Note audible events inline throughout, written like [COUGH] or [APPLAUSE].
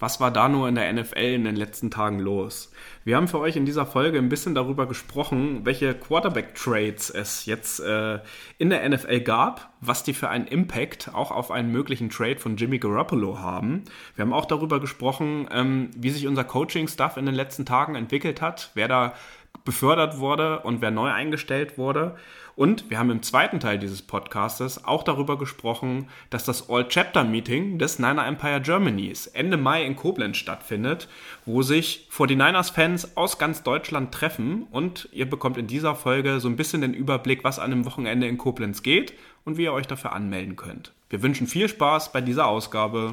Was war da nur in der NFL in den letzten Tagen los? Wir haben für euch in dieser Folge ein bisschen darüber gesprochen, welche Quarterback-Trades es jetzt äh, in der NFL gab, was die für einen Impact auch auf einen möglichen Trade von Jimmy Garoppolo haben. Wir haben auch darüber gesprochen, ähm, wie sich unser Coaching-Stuff in den letzten Tagen entwickelt hat, wer da befördert wurde und wer neu eingestellt wurde. Und wir haben im zweiten Teil dieses Podcastes auch darüber gesprochen, dass das All-Chapter-Meeting des Niner Empire Germanys Ende Mai in Koblenz stattfindet, wo sich 49ers-Fans aus ganz Deutschland treffen. Und ihr bekommt in dieser Folge so ein bisschen den Überblick, was an dem Wochenende in Koblenz geht und wie ihr euch dafür anmelden könnt. Wir wünschen viel Spaß bei dieser Ausgabe.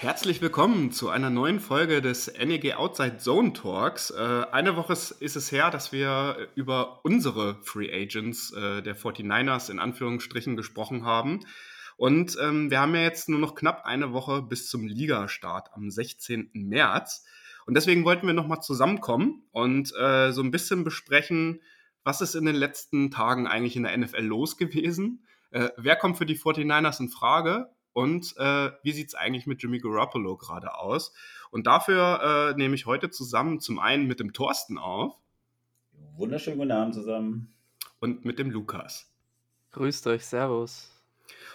Herzlich willkommen zu einer neuen Folge des NEG Outside Zone Talks. Äh, eine Woche ist es her, dass wir über unsere Free Agents äh, der 49ers in Anführungsstrichen gesprochen haben. Und ähm, wir haben ja jetzt nur noch knapp eine Woche bis zum Ligastart am 16. März. Und deswegen wollten wir nochmal zusammenkommen und äh, so ein bisschen besprechen, was ist in den letzten Tagen eigentlich in der NFL los gewesen? Wer kommt für die 49ers in Frage? Und äh, wie sieht es eigentlich mit Jimmy Garoppolo gerade aus? Und dafür äh, nehme ich heute zusammen zum einen mit dem Thorsten auf. Wunderschönen guten Abend zusammen. Und mit dem Lukas. Grüßt euch, Servus.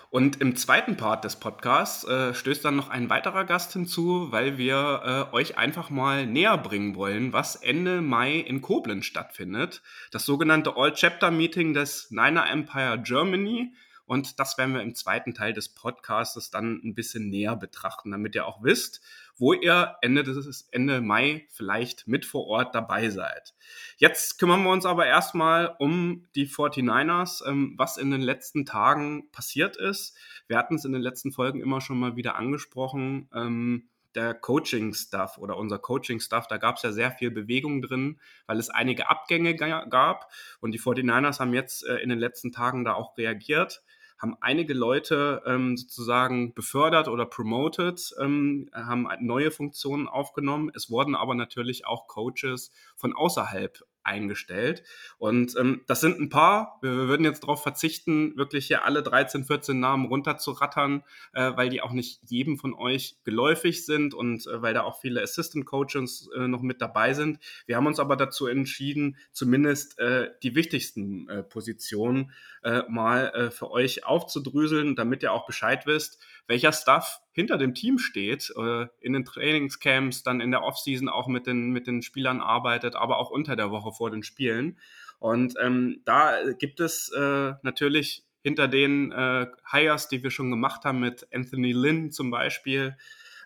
Und im zweiten Part des Podcasts äh, stößt dann noch ein weiterer Gast hinzu, weil wir äh, euch einfach mal näher bringen wollen, was Ende Mai in Koblenz stattfindet. Das sogenannte All-Chapter-Meeting des Niner Empire Germany. Und das werden wir im zweiten Teil des Podcasts dann ein bisschen näher betrachten, damit ihr auch wisst, wo ihr Ende, des, Ende Mai vielleicht mit vor Ort dabei seid. Jetzt kümmern wir uns aber erstmal um die 49ers, ähm, was in den letzten Tagen passiert ist. Wir hatten es in den letzten Folgen immer schon mal wieder angesprochen. Ähm, der Coaching-Stuff oder unser Coaching-Stuff, da gab es ja sehr viel Bewegung drin, weil es einige Abgänge gab. Und die 49ers haben jetzt äh, in den letzten Tagen da auch reagiert haben einige Leute ähm, sozusagen befördert oder promoted, ähm, haben neue Funktionen aufgenommen. Es wurden aber natürlich auch Coaches von außerhalb eingestellt. Und ähm, das sind ein paar. Wir, wir würden jetzt darauf verzichten, wirklich hier alle 13, 14 Namen runterzurattern, äh, weil die auch nicht jedem von euch geläufig sind und äh, weil da auch viele Assistant Coaches äh, noch mit dabei sind. Wir haben uns aber dazu entschieden, zumindest äh, die wichtigsten äh, Positionen äh, mal äh, für euch aufzudröseln, damit ihr auch Bescheid wisst, welcher Stuff hinter dem Team steht, äh, in den Trainingscamps, dann in der Offseason auch mit den, mit den Spielern arbeitet, aber auch unter der Woche vor den Spielen. Und ähm, da gibt es äh, natürlich hinter den äh, Hires, die wir schon gemacht haben, mit Anthony Lynn zum Beispiel,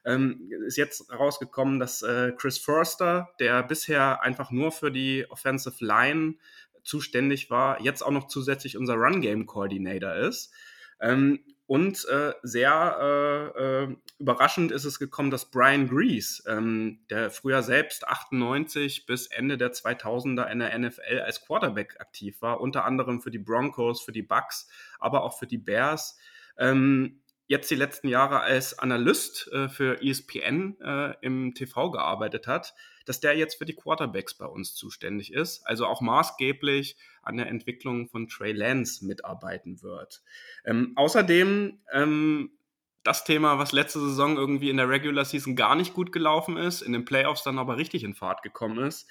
ähm, ist jetzt rausgekommen, dass äh, Chris Forster, der bisher einfach nur für die Offensive Line zuständig war, jetzt auch noch zusätzlich unser Run Game Coordinator ist. Ähm, und äh, sehr äh, äh, überraschend ist es gekommen, dass Brian Grease, ähm, der früher selbst 98 bis Ende der 2000er in der NFL als Quarterback aktiv war, unter anderem für die Broncos, für die Bucks, aber auch für die Bears, ähm, jetzt die letzten Jahre als Analyst äh, für ESPN äh, im TV gearbeitet hat, dass der jetzt für die Quarterbacks bei uns zuständig ist, also auch maßgeblich an der Entwicklung von Trey Lance mitarbeiten wird. Ähm, außerdem ähm, das Thema, was letzte Saison irgendwie in der Regular Season gar nicht gut gelaufen ist, in den Playoffs dann aber richtig in Fahrt gekommen ist,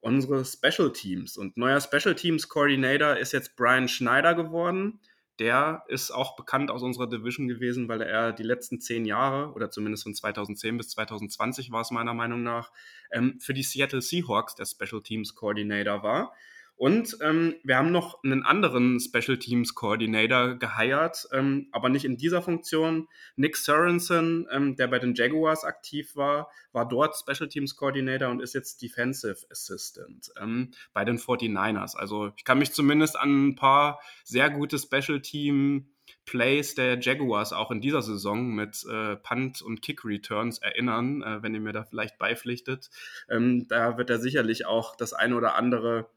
unsere Special Teams. Und neuer Special Teams Coordinator ist jetzt Brian Schneider geworden der ist auch bekannt aus unserer Division gewesen, weil er die letzten zehn Jahre oder zumindest von 2010 bis 2020 war es meiner Meinung nach ähm, für die Seattle Seahawks der Special Teams Coordinator war. Und ähm, wir haben noch einen anderen Special Teams Coordinator geheiert, ähm, aber nicht in dieser Funktion. Nick Sorensen, ähm, der bei den Jaguars aktiv war, war dort Special Teams Coordinator und ist jetzt Defensive Assistant ähm, bei den 49ers. Also ich kann mich zumindest an ein paar sehr gute Special Team Plays der Jaguars auch in dieser Saison mit äh, Punt- und Kick-Returns erinnern, äh, wenn ihr mir da vielleicht beipflichtet. Ähm, da wird er sicherlich auch das eine oder andere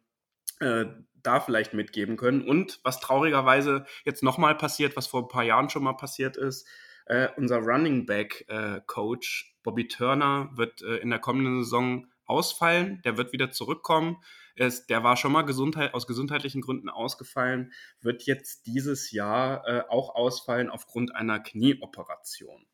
äh, da vielleicht mitgeben können. Und was traurigerweise jetzt nochmal passiert, was vor ein paar Jahren schon mal passiert ist, äh, unser Running Back äh, Coach Bobby Turner wird äh, in der kommenden Saison ausfallen. Der wird wieder zurückkommen. Ist, der war schon mal Gesundheit, aus gesundheitlichen Gründen ausgefallen, wird jetzt dieses Jahr äh, auch ausfallen aufgrund einer Knieoperation.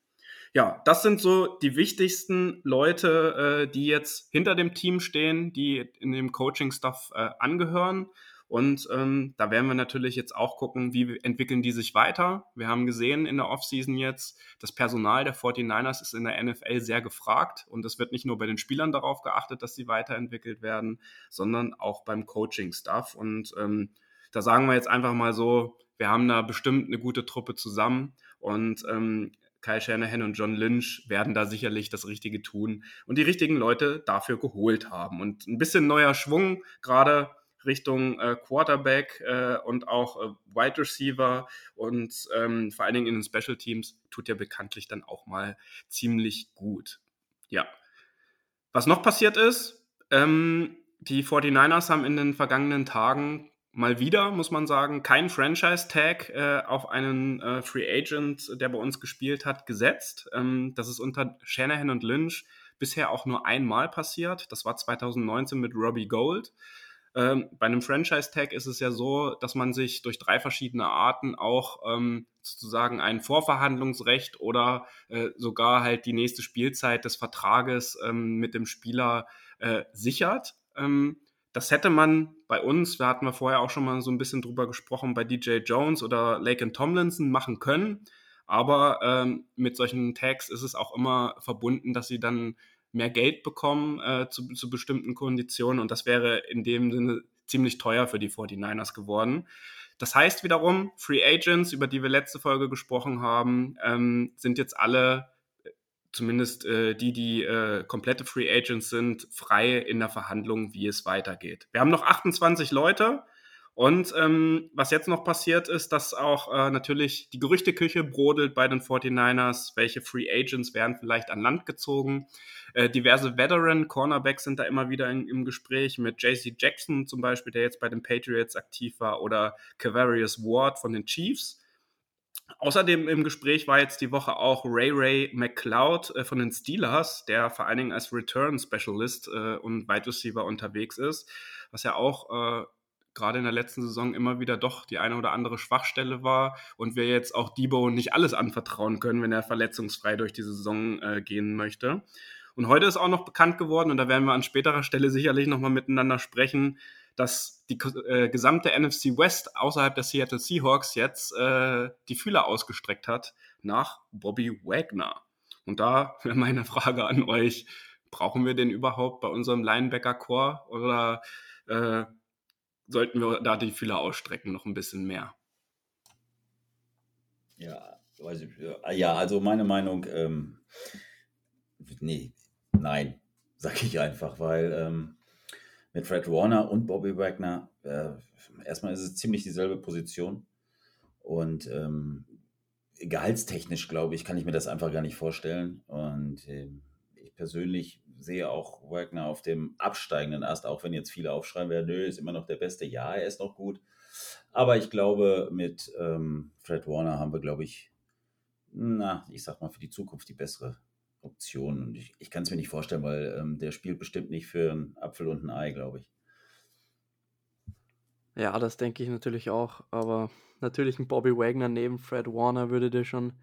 Ja, das sind so die wichtigsten Leute, äh, die jetzt hinter dem Team stehen, die in dem Coaching-Stuff äh, angehören. Und ähm, da werden wir natürlich jetzt auch gucken, wie entwickeln die sich weiter. Wir haben gesehen in der Offseason jetzt, das Personal der 49ers ist in der NFL sehr gefragt und es wird nicht nur bei den Spielern darauf geachtet, dass sie weiterentwickelt werden, sondern auch beim Coaching-Stuff. Und ähm, da sagen wir jetzt einfach mal so, wir haben da bestimmt eine gute Truppe zusammen und ähm, Kyle Shanahan und John Lynch werden da sicherlich das Richtige tun und die richtigen Leute dafür geholt haben. Und ein bisschen neuer Schwung, gerade Richtung äh, Quarterback äh, und auch äh, Wide Receiver und ähm, vor allen Dingen in den Special Teams tut ja bekanntlich dann auch mal ziemlich gut. Ja. Was noch passiert ist, ähm, die 49ers haben in den vergangenen Tagen mal wieder, muss man sagen, kein Franchise-Tag äh, auf einen äh, Free Agent, der bei uns gespielt hat, gesetzt. Ähm, das ist unter Shanahan und Lynch bisher auch nur einmal passiert. Das war 2019 mit Robbie Gold. Ähm, bei einem Franchise-Tag ist es ja so, dass man sich durch drei verschiedene Arten auch ähm, sozusagen ein Vorverhandlungsrecht oder äh, sogar halt die nächste Spielzeit des Vertrages ähm, mit dem Spieler äh, sichert. Ähm, das hätte man bei uns, da hatten wir vorher auch schon mal so ein bisschen drüber gesprochen, bei DJ Jones oder Lake Tomlinson machen können. Aber ähm, mit solchen Tags ist es auch immer verbunden, dass sie dann mehr Geld bekommen äh, zu, zu bestimmten Konditionen und das wäre in dem Sinne ziemlich teuer für die 49ers geworden. Das heißt wiederum, Free Agents, über die wir letzte Folge gesprochen haben, ähm, sind jetzt alle, zumindest äh, die, die äh, komplette Free Agents sind, frei in der Verhandlung, wie es weitergeht. Wir haben noch 28 Leute und ähm, was jetzt noch passiert ist, dass auch äh, natürlich die Gerüchteküche brodelt bei den 49ers. Welche Free Agents werden vielleicht an Land gezogen? Äh, diverse Veteran Cornerbacks sind da immer wieder in, im Gespräch mit JC Jackson zum Beispiel, der jetzt bei den Patriots aktiv war, oder Cavarius Ward von den Chiefs. Außerdem im Gespräch war jetzt die Woche auch Ray Ray McLeod äh, von den Steelers, der vor allen Dingen als Return Specialist äh, und Wide Receiver unterwegs ist, was ja auch äh, gerade in der letzten Saison immer wieder doch die eine oder andere Schwachstelle war und wir jetzt auch Debo nicht alles anvertrauen können, wenn er verletzungsfrei durch die Saison gehen möchte. Und heute ist auch noch bekannt geworden, und da werden wir an späterer Stelle sicherlich nochmal miteinander sprechen, dass die äh, gesamte NFC West außerhalb der Seattle Seahawks jetzt äh, die Fühler ausgestreckt hat nach Bobby Wagner. Und da [LAUGHS] wäre meine Frage an euch, brauchen wir den überhaupt bei unserem Linebacker-Core oder äh, sollten wir da die Fühler ausstrecken, noch ein bisschen mehr. Ja, weiß ich, ja also meine Meinung, ähm, nee, nein, sage ich einfach, weil ähm, mit Fred Warner und Bobby Wagner, äh, erstmal ist es ziemlich dieselbe Position und ähm, gehaltstechnisch, glaube ich, kann ich mir das einfach gar nicht vorstellen und äh, ich persönlich sehe auch Wagner auf dem absteigenden Ast, auch wenn jetzt viele aufschreiben werden, nö, ist immer noch der Beste. Ja, er ist noch gut. Aber ich glaube, mit ähm, Fred Warner haben wir, glaube ich, na, ich sag mal, für die Zukunft die bessere Option. Und ich, ich kann es mir nicht vorstellen, weil ähm, der spielt bestimmt nicht für einen Apfel und ein Ei, glaube ich. Ja, das denke ich natürlich auch. Aber natürlich ein Bobby Wagner neben Fred Warner würde dir schon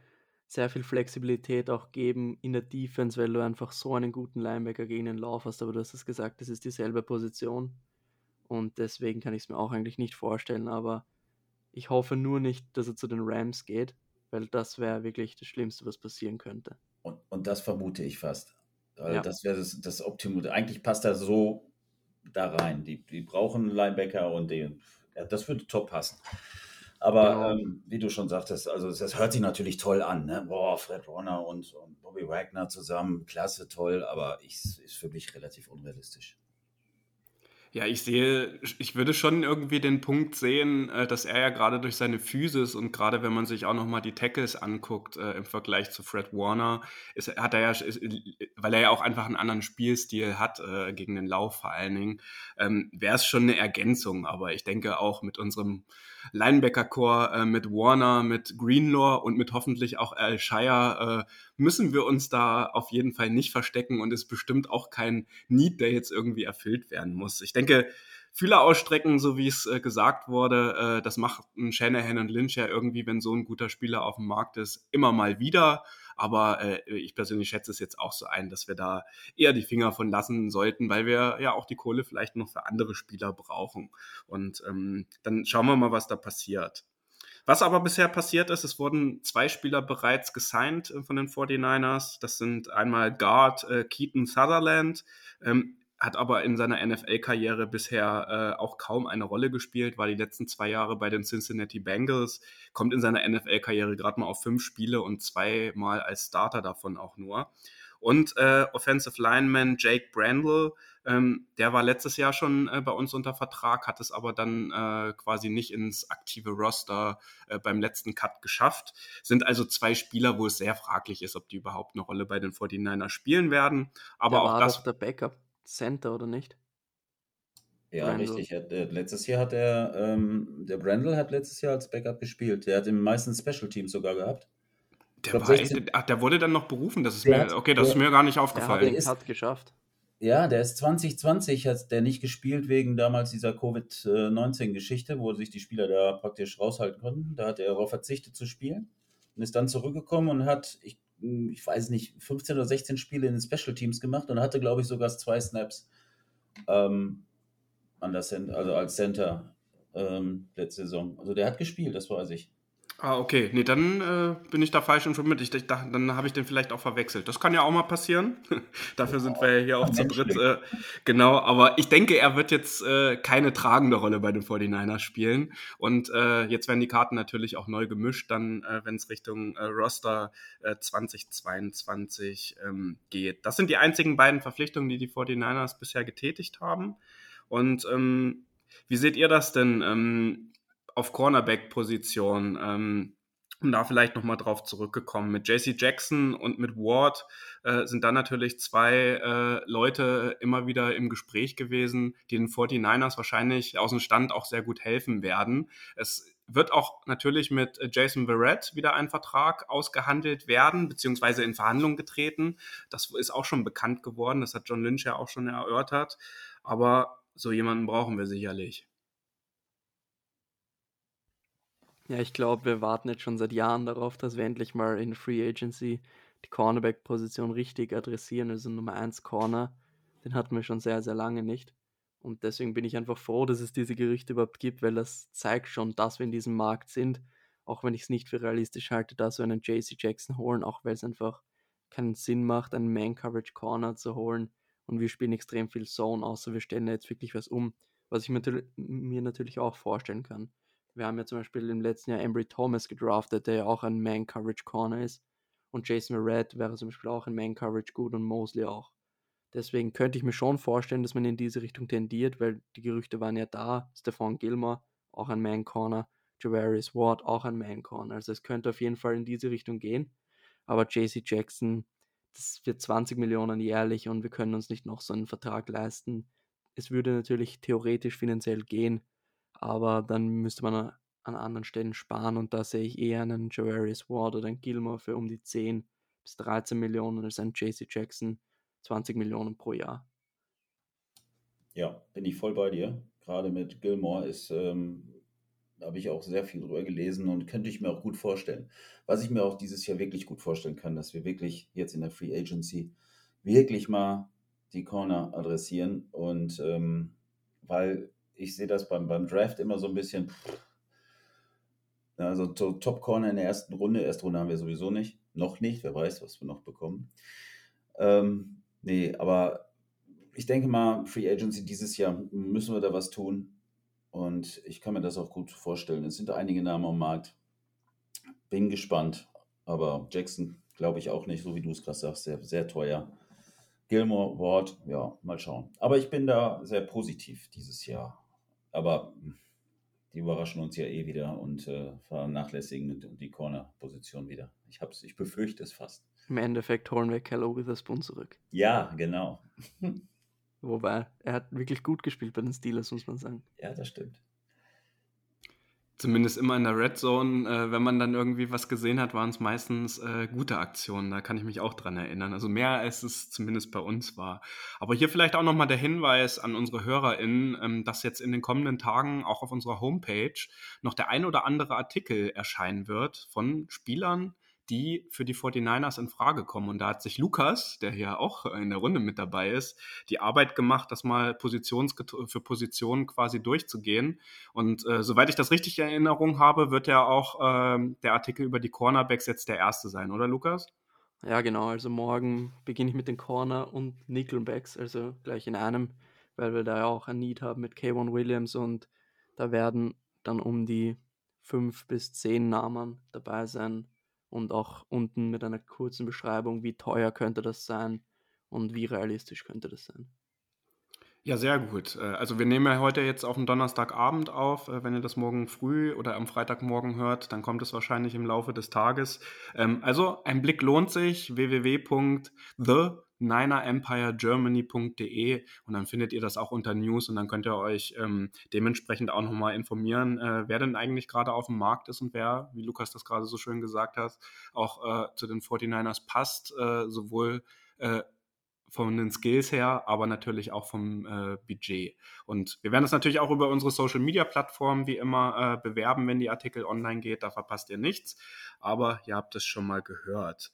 sehr viel Flexibilität auch geben in der Defense, weil du einfach so einen guten Linebacker gegen den Lauf hast. Aber du hast es gesagt, das ist dieselbe Position. Und deswegen kann ich es mir auch eigentlich nicht vorstellen. Aber ich hoffe nur nicht, dass er zu den Rams geht, weil das wäre wirklich das Schlimmste, was passieren könnte. Und, und das vermute ich fast. Ja. Das wäre das, das Optimum. Eigentlich passt er so da rein. Die, die brauchen einen Linebacker und den, ja, das würde top passen. Aber genau. ähm, wie du schon sagtest, also das hört sich natürlich toll an. Ne? Boah, Fred Warner und, und Bobby Wagner zusammen, klasse, toll, aber ich, ist für mich relativ unrealistisch. Ja, ich sehe, ich würde schon irgendwie den Punkt sehen, äh, dass er ja gerade durch seine Physis und gerade wenn man sich auch nochmal die Tackles anguckt äh, im Vergleich zu Fred Warner, ist, hat er ja, ist, weil er ja auch einfach einen anderen Spielstil hat, äh, gegen den Lauf vor allen Dingen, ähm, wäre es schon eine Ergänzung. Aber ich denke auch mit unserem Linebacker-Core, äh, mit Warner, mit Greenlaw und mit hoffentlich auch Al Shire, äh, müssen wir uns da auf jeden Fall nicht verstecken und ist bestimmt auch kein Need, der jetzt irgendwie erfüllt werden muss. Ich denke, Fühler ausstrecken, so wie es äh, gesagt wurde, äh, das macht Shanahan und Lynch ja irgendwie, wenn so ein guter Spieler auf dem Markt ist, immer mal wieder. Aber äh, ich persönlich schätze es jetzt auch so ein, dass wir da eher die Finger von lassen sollten, weil wir ja auch die Kohle vielleicht noch für andere Spieler brauchen. Und ähm, dann schauen wir mal, was da passiert. Was aber bisher passiert ist, es wurden zwei Spieler bereits gesigned äh, von den 49ers. Das sind einmal Guard äh, Keaton Sutherland, ähm, hat aber in seiner NFL-Karriere bisher äh, auch kaum eine Rolle gespielt, war die letzten zwei Jahre bei den Cincinnati Bengals, kommt in seiner NFL-Karriere gerade mal auf fünf Spiele und zweimal als Starter davon auch nur. Und äh, Offensive Lineman Jake Brandle, ähm, der war letztes Jahr schon äh, bei uns unter Vertrag, hat es aber dann äh, quasi nicht ins aktive Roster äh, beim letzten Cut geschafft. Sind also zwei Spieler, wo es sehr fraglich ist, ob die überhaupt eine Rolle bei den 49ers spielen werden. Aber der auch war das. der Backup Center, oder nicht? Ja, Brandle. richtig. Hat, äh, letztes Jahr hat er, ähm, der Brandle hat letztes Jahr als Backup gespielt. Der hat im meisten Special Teams sogar gehabt. Der, glaub, war, ach, der wurde dann noch berufen. Das ist mir, hat, okay, das der, ist mir gar nicht aufgefallen. Der hat geschafft. Ja, der ist 2020, hat der nicht gespielt wegen damals dieser Covid-19-Geschichte, wo sich die Spieler da praktisch raushalten konnten. Da hat er darauf verzichtet zu spielen und ist dann zurückgekommen und hat, ich, ich weiß nicht, 15 oder 16 Spiele in den Special Teams gemacht und hatte, glaube ich, sogar zwei Snaps ähm, an der Center, also als Center ähm, letzte Saison. Also der hat gespielt, das weiß ich. Ah, okay. Nee, dann äh, bin ich da falsch informiert. Ich, ich dachte, dann habe ich den vielleicht auch verwechselt. Das kann ja auch mal passieren. [LAUGHS] Dafür sind wir ja hier auch zu dritt. Äh, genau, aber ich denke, er wird jetzt äh, keine tragende Rolle bei den 49ers spielen. Und äh, jetzt werden die Karten natürlich auch neu gemischt, dann, äh, wenn es Richtung äh, Roster 2022 ähm, geht. Das sind die einzigen beiden Verpflichtungen, die die 49ers bisher getätigt haben. Und ähm, wie seht ihr das denn? Ähm, auf Cornerback-Position, ähm, um da vielleicht nochmal drauf zurückgekommen. Mit JC Jackson und mit Ward äh, sind dann natürlich zwei äh, Leute immer wieder im Gespräch gewesen, die den 49ers wahrscheinlich aus dem Stand auch sehr gut helfen werden. Es wird auch natürlich mit Jason Verrett wieder ein Vertrag ausgehandelt werden, beziehungsweise in Verhandlungen getreten. Das ist auch schon bekannt geworden, das hat John Lynch ja auch schon erörtert. Aber so jemanden brauchen wir sicherlich. Ja, ich glaube, wir warten jetzt schon seit Jahren darauf, dass wir endlich mal in Free Agency die Cornerback-Position richtig adressieren. Also Nummer 1 Corner, den hatten wir schon sehr, sehr lange nicht. Und deswegen bin ich einfach froh, dass es diese Gerüchte überhaupt gibt, weil das zeigt schon, dass wir in diesem Markt sind. Auch wenn ich es nicht für realistisch halte, dass wir einen JC Jackson holen, auch weil es einfach keinen Sinn macht, einen Man-Coverage Corner zu holen. Und wir spielen extrem viel Zone, außer wir stellen jetzt wirklich was um, was ich mir natürlich auch vorstellen kann. Wir haben ja zum Beispiel im letzten Jahr Embry Thomas gedraftet, der ja auch ein Man-Coverage-Corner ist. Und Jason Red wäre zum Beispiel auch ein Man-Coverage gut und Mosley auch. Deswegen könnte ich mir schon vorstellen, dass man in diese Richtung tendiert, weil die Gerüchte waren ja da. Stefan Gilmore, auch ein Man-Corner. Javarius Ward, auch ein Man-Corner. Also es könnte auf jeden Fall in diese Richtung gehen. Aber JC Jackson, das wird 20 Millionen jährlich und wir können uns nicht noch so einen Vertrag leisten. Es würde natürlich theoretisch finanziell gehen, aber dann müsste man an anderen Stellen sparen und da sehe ich eher einen Javarius Ward oder einen Gilmore für um die 10 bis 13 Millionen als einen JC Jackson 20 Millionen pro Jahr. Ja, bin ich voll bei dir. Gerade mit Gilmore ist, ähm, habe ich auch sehr viel drüber gelesen und könnte ich mir auch gut vorstellen. Was ich mir auch dieses Jahr wirklich gut vorstellen kann, dass wir wirklich jetzt in der Free Agency wirklich mal die Corner adressieren und ähm, weil ich sehe das beim, beim Draft immer so ein bisschen. Also Top Corner in der ersten Runde. Erste Runde haben wir sowieso nicht. Noch nicht. Wer weiß, was wir noch bekommen. Ähm, nee, aber ich denke mal, Free Agency dieses Jahr müssen wir da was tun. Und ich kann mir das auch gut vorstellen. Es sind einige Namen am Markt. Bin gespannt. Aber Jackson glaube ich auch nicht, so wie du es gerade sagst, sehr, sehr teuer. Gilmore, Ward, ja, mal schauen. Aber ich bin da sehr positiv dieses Jahr. Aber hm, die überraschen uns ja eh wieder und äh, vernachlässigen die Corner-Position wieder. Ich, hab's, ich befürchte es fast. Im Endeffekt holen wir Cal Witherspoon zurück. Ja, genau. [LAUGHS] Wobei, er hat wirklich gut gespielt bei den Steelers, muss man sagen. Ja, das stimmt. Zumindest immer in der Red Zone, äh, wenn man dann irgendwie was gesehen hat, waren es meistens äh, gute Aktionen. Da kann ich mich auch dran erinnern. Also mehr als es zumindest bei uns war. Aber hier vielleicht auch nochmal der Hinweis an unsere HörerInnen, ähm, dass jetzt in den kommenden Tagen auch auf unserer Homepage noch der ein oder andere Artikel erscheinen wird von Spielern, die für die 49ers in Frage kommen. Und da hat sich Lukas, der hier auch in der Runde mit dabei ist, die Arbeit gemacht, das mal Positions für Positionen quasi durchzugehen. Und äh, soweit ich das richtig in Erinnerung habe, wird ja auch äh, der Artikel über die Cornerbacks jetzt der erste sein, oder Lukas? Ja, genau. Also morgen beginne ich mit den Corner- und Nickelbacks, also gleich in einem, weil wir da ja auch ein Need haben mit K1 Williams und da werden dann um die fünf bis zehn Namen dabei sein, und auch unten mit einer kurzen Beschreibung, wie teuer könnte das sein und wie realistisch könnte das sein. Ja, sehr gut. Äh, also wir nehmen ja heute jetzt auf den Donnerstagabend auf. Äh, wenn ihr das morgen früh oder am Freitagmorgen hört, dann kommt es wahrscheinlich im Laufe des Tages. Ähm, also ein Blick lohnt sich. www.the ninerempiregermany.de und dann findet ihr das auch unter News und dann könnt ihr euch ähm, dementsprechend auch nochmal informieren, äh, wer denn eigentlich gerade auf dem Markt ist und wer, wie Lukas das gerade so schön gesagt hat, auch äh, zu den 49ers passt, äh, sowohl äh, von den Skills her, aber natürlich auch vom äh, Budget. Und wir werden das natürlich auch über unsere Social Media Plattformen wie immer äh, bewerben, wenn die Artikel online geht. Da verpasst ihr nichts. Aber ihr habt es schon mal gehört.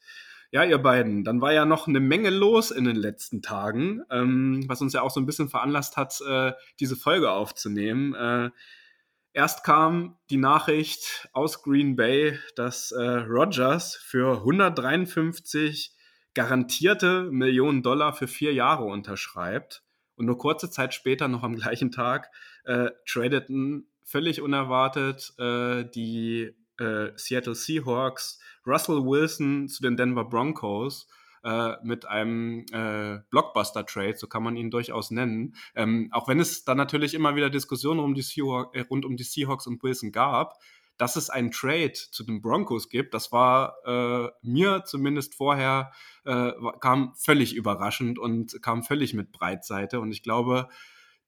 Ja, ihr beiden, dann war ja noch eine Menge los in den letzten Tagen, ähm, was uns ja auch so ein bisschen veranlasst hat, äh, diese Folge aufzunehmen. Äh, erst kam die Nachricht aus Green Bay, dass äh, Rogers für 153 garantierte Millionen Dollar für vier Jahre unterschreibt. Und nur kurze Zeit später, noch am gleichen Tag, äh, tradeten völlig unerwartet äh, die äh, Seattle Seahawks Russell Wilson zu den Denver Broncos äh, mit einem äh, Blockbuster-Trade, so kann man ihn durchaus nennen. Ähm, auch wenn es dann natürlich immer wieder Diskussionen um äh, rund um die Seahawks und Wilson gab, dass es einen Trade zu den Broncos gibt, das war äh, mir zumindest vorher, äh, kam völlig überraschend und kam völlig mit Breitseite. Und ich glaube,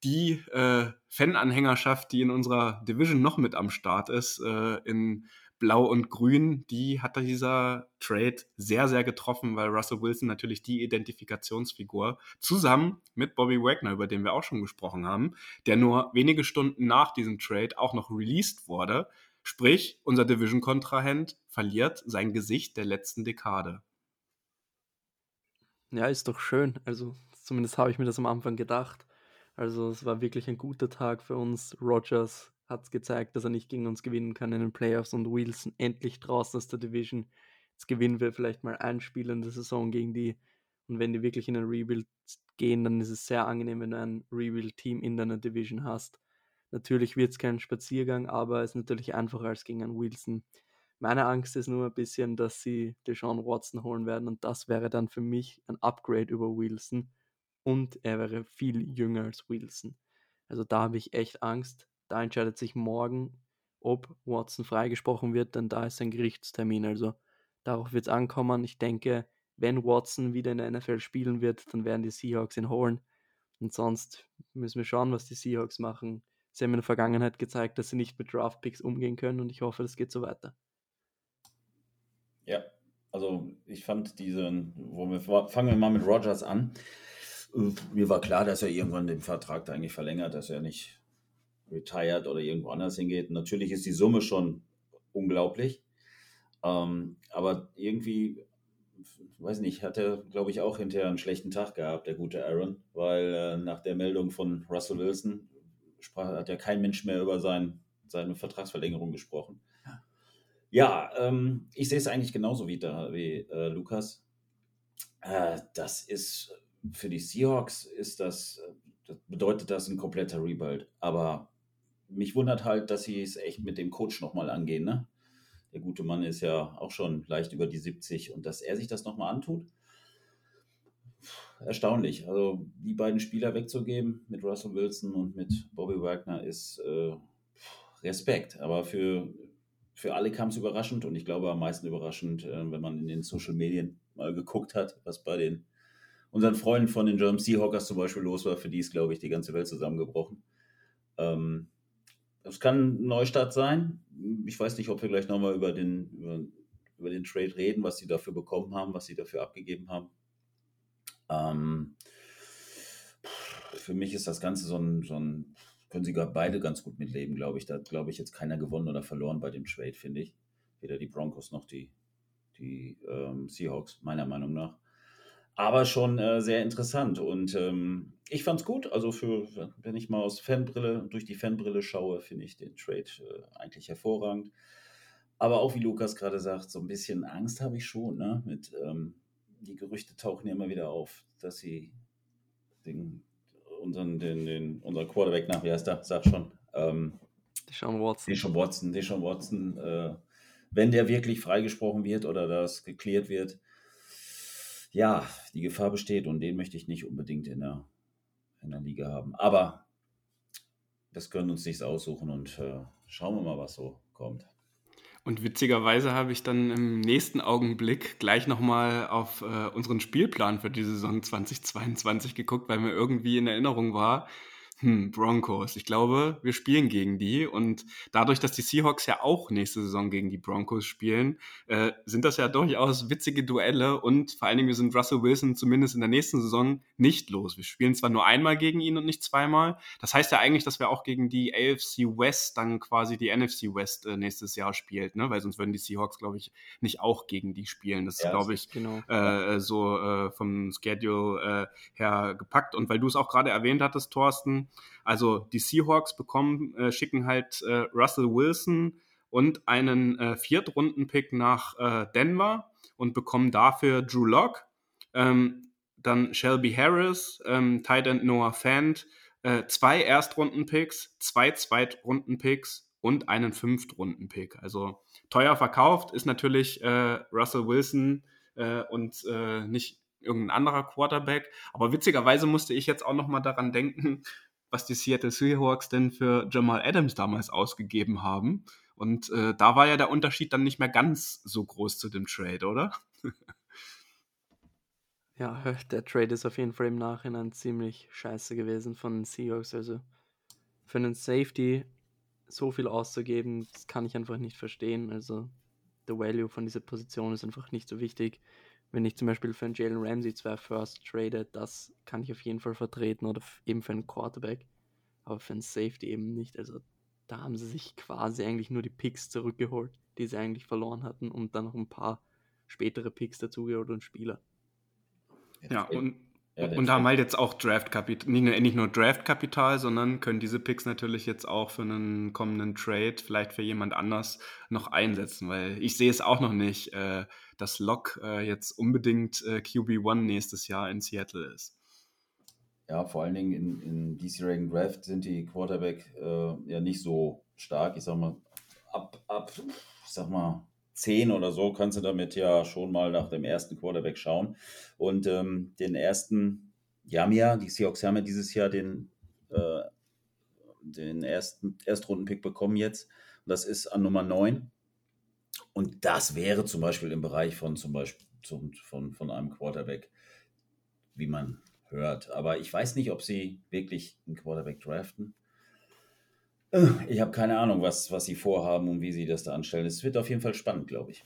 die äh, Fan-Anhängerschaft, die in unserer Division noch mit am Start ist, äh, in Blau und Grün, die hat dieser Trade sehr, sehr getroffen, weil Russell Wilson natürlich die Identifikationsfigur zusammen mit Bobby Wagner, über den wir auch schon gesprochen haben, der nur wenige Stunden nach diesem Trade auch noch released wurde. Sprich, unser Division-Kontrahent verliert sein Gesicht der letzten Dekade. Ja, ist doch schön. Also, zumindest habe ich mir das am Anfang gedacht. Also, es war wirklich ein guter Tag für uns. Rogers hat es gezeigt, dass er nicht gegen uns gewinnen kann in den Playoffs und Wilson endlich draußen aus der Division. Jetzt gewinnen wir vielleicht mal ein Spiel in der Saison gegen die. Und wenn die wirklich in ein Rebuild gehen, dann ist es sehr angenehm, wenn du ein Rebuild-Team in deiner Division hast. Natürlich wird es kein Spaziergang, aber es ist natürlich einfacher als gegen einen Wilson. Meine Angst ist nur ein bisschen, dass sie Deshaun Watson holen werden und das wäre dann für mich ein Upgrade über Wilson und er wäre viel jünger als Wilson. Also da habe ich echt Angst. Da entscheidet sich morgen, ob Watson freigesprochen wird, denn da ist ein Gerichtstermin. Also darauf wird es ankommen. Ich denke, wenn Watson wieder in der NFL spielen wird, dann werden die Seahawks ihn holen. Und sonst müssen wir schauen, was die Seahawks machen. Sie haben in der Vergangenheit gezeigt, dass sie nicht mit Draftpicks umgehen können und ich hoffe, das geht so weiter. Ja, also ich fand diesen, wir, fangen wir mal mit Rogers an. Mir war klar, dass er irgendwann den Vertrag da eigentlich verlängert, dass er nicht retired oder irgendwo anders hingeht. Natürlich ist die Summe schon unglaublich. Ähm, aber irgendwie, weiß nicht, hat er, glaube ich, auch hinterher einen schlechten Tag gehabt, der gute Aaron, weil äh, nach der Meldung von Russell Wilson sprach, hat ja kein Mensch mehr über sein, seine Vertragsverlängerung gesprochen. Ja, ähm, ich sehe es eigentlich genauso wie, da, wie äh, Lukas. Äh, das ist für die Seahawks ist das, das bedeutet das ein kompletter Rebuild. Aber mich wundert halt, dass sie es echt mit dem Coach nochmal angehen. Ne? Der gute Mann ist ja auch schon leicht über die 70 und dass er sich das nochmal antut, erstaunlich. Also die beiden Spieler wegzugeben mit Russell Wilson und mit Bobby Wagner ist äh, Respekt. Aber für, für alle kam es überraschend und ich glaube am meisten überraschend, äh, wenn man in den Social Medien mal geguckt hat, was bei den unseren Freunden von den German Seahawkers zum Beispiel los war. Für die ist, glaube ich, die ganze Welt zusammengebrochen. Ähm, das kann ein Neustart sein. Ich weiß nicht, ob wir gleich nochmal über den, über, über, den Trade reden, was sie dafür bekommen haben, was sie dafür abgegeben haben. Ähm, für mich ist das Ganze so ein, so ein, können sie gar beide ganz gut mitleben, glaube ich. Da glaube ich jetzt keiner gewonnen oder verloren bei dem Trade, finde ich. Weder die Broncos noch die, die ähm, Seahawks, meiner Meinung nach. Aber schon äh, sehr interessant und ähm, ich fand es gut. Also für, wenn ich mal aus Fanbrille, durch die Fanbrille schaue, finde ich den Trade äh, eigentlich hervorragend. Aber auch wie Lukas gerade sagt, so ein bisschen Angst habe ich schon, ne? Mit ähm, die Gerüchte tauchen ja immer wieder auf, dass sie den, unseren, den, den, unseren Quarterback nach, wie heißt der, sag schon, ähm, Deshaun Watson. Deshaun Watson, Deshaun Watson, äh, wenn der wirklich freigesprochen wird oder das geklärt wird, ja, die Gefahr besteht und den möchte ich nicht unbedingt in der, in der Liga haben. Aber das können uns nichts aussuchen und äh, schauen wir mal, was so kommt. Und witzigerweise habe ich dann im nächsten Augenblick gleich nochmal auf äh, unseren Spielplan für die Saison 2022 geguckt, weil mir irgendwie in Erinnerung war, hm, Broncos. Ich glaube, wir spielen gegen die. Und dadurch, dass die Seahawks ja auch nächste Saison gegen die Broncos spielen, äh, sind das ja durchaus witzige Duelle. Und vor allen Dingen, wir sind Russell Wilson zumindest in der nächsten Saison nicht los. Wir spielen zwar nur einmal gegen ihn und nicht zweimal. Das heißt ja eigentlich, dass wir auch gegen die AFC West dann quasi die NFC West äh, nächstes Jahr spielt, ne? Weil sonst würden die Seahawks, glaube ich, nicht auch gegen die spielen. Das ja, ist, glaube ich, genau. äh, so äh, vom Schedule äh, her gepackt. Und weil du es auch gerade erwähnt hattest, Thorsten, also die Seahawks bekommen, äh, schicken halt äh, Russell Wilson und einen äh, Viertrunden-Pick nach äh, Denver und bekommen dafür Drew Locke, ähm, dann Shelby Harris, ähm, Tight End Noah Fant, äh, zwei Erstrunden-Picks, zwei Zweitrunden-Picks und einen Fünftrunden-Pick. Also teuer verkauft ist natürlich äh, Russell Wilson und nicht irgendein anderer Quarterback. Aber witzigerweise musste ich jetzt auch noch mal daran denken, was die Seattle Seahawks denn für Jamal Adams damals ausgegeben haben. Und äh, da war ja der Unterschied dann nicht mehr ganz so groß zu dem Trade, oder? [LAUGHS] ja, [LAUGHS] der Trade ist auf jeden Fall im Nachhinein ziemlich scheiße gewesen von den Seahawks. Also für einen Safety so viel auszugeben, das kann ich einfach nicht verstehen. Also der Value von dieser Position ist einfach nicht so wichtig wenn ich zum Beispiel für einen Jalen Ramsey zwei First trade, das kann ich auf jeden Fall vertreten oder eben für einen Quarterback, aber für einen Safety eben nicht. Also da haben sie sich quasi eigentlich nur die Picks zurückgeholt, die sie eigentlich verloren hatten und dann noch ein paar spätere Picks dazugeholt und Spieler. Ja, und ja, und haben halt jetzt auch Draftkapital, nicht, nicht nur Draftkapital, sondern können diese Picks natürlich jetzt auch für einen kommenden Trade, vielleicht für jemand anders, noch einsetzen, weil ich sehe es auch noch nicht, äh, dass Locke äh, jetzt unbedingt äh, QB1 nächstes Jahr in Seattle ist. Ja, vor allen Dingen in, in DC Reagan Draft sind die Quarterback äh, ja nicht so stark. Ich sag mal, ab, ab, ich sag mal, 10 oder so kannst du damit ja schon mal nach dem ersten Quarterback schauen. Und ähm, den ersten, die haben ja, die Seahawks haben ja dieses Jahr den, äh, den ersten Erstrundenpick bekommen jetzt. Und das ist an Nummer 9. Und das wäre zum Beispiel im Bereich von zum Beispiel zum, von, von einem Quarterback, wie man hört. Aber ich weiß nicht, ob sie wirklich einen Quarterback draften. Ich habe keine Ahnung, was, was sie vorhaben und wie sie das da anstellen. Es wird auf jeden Fall spannend, glaube ich.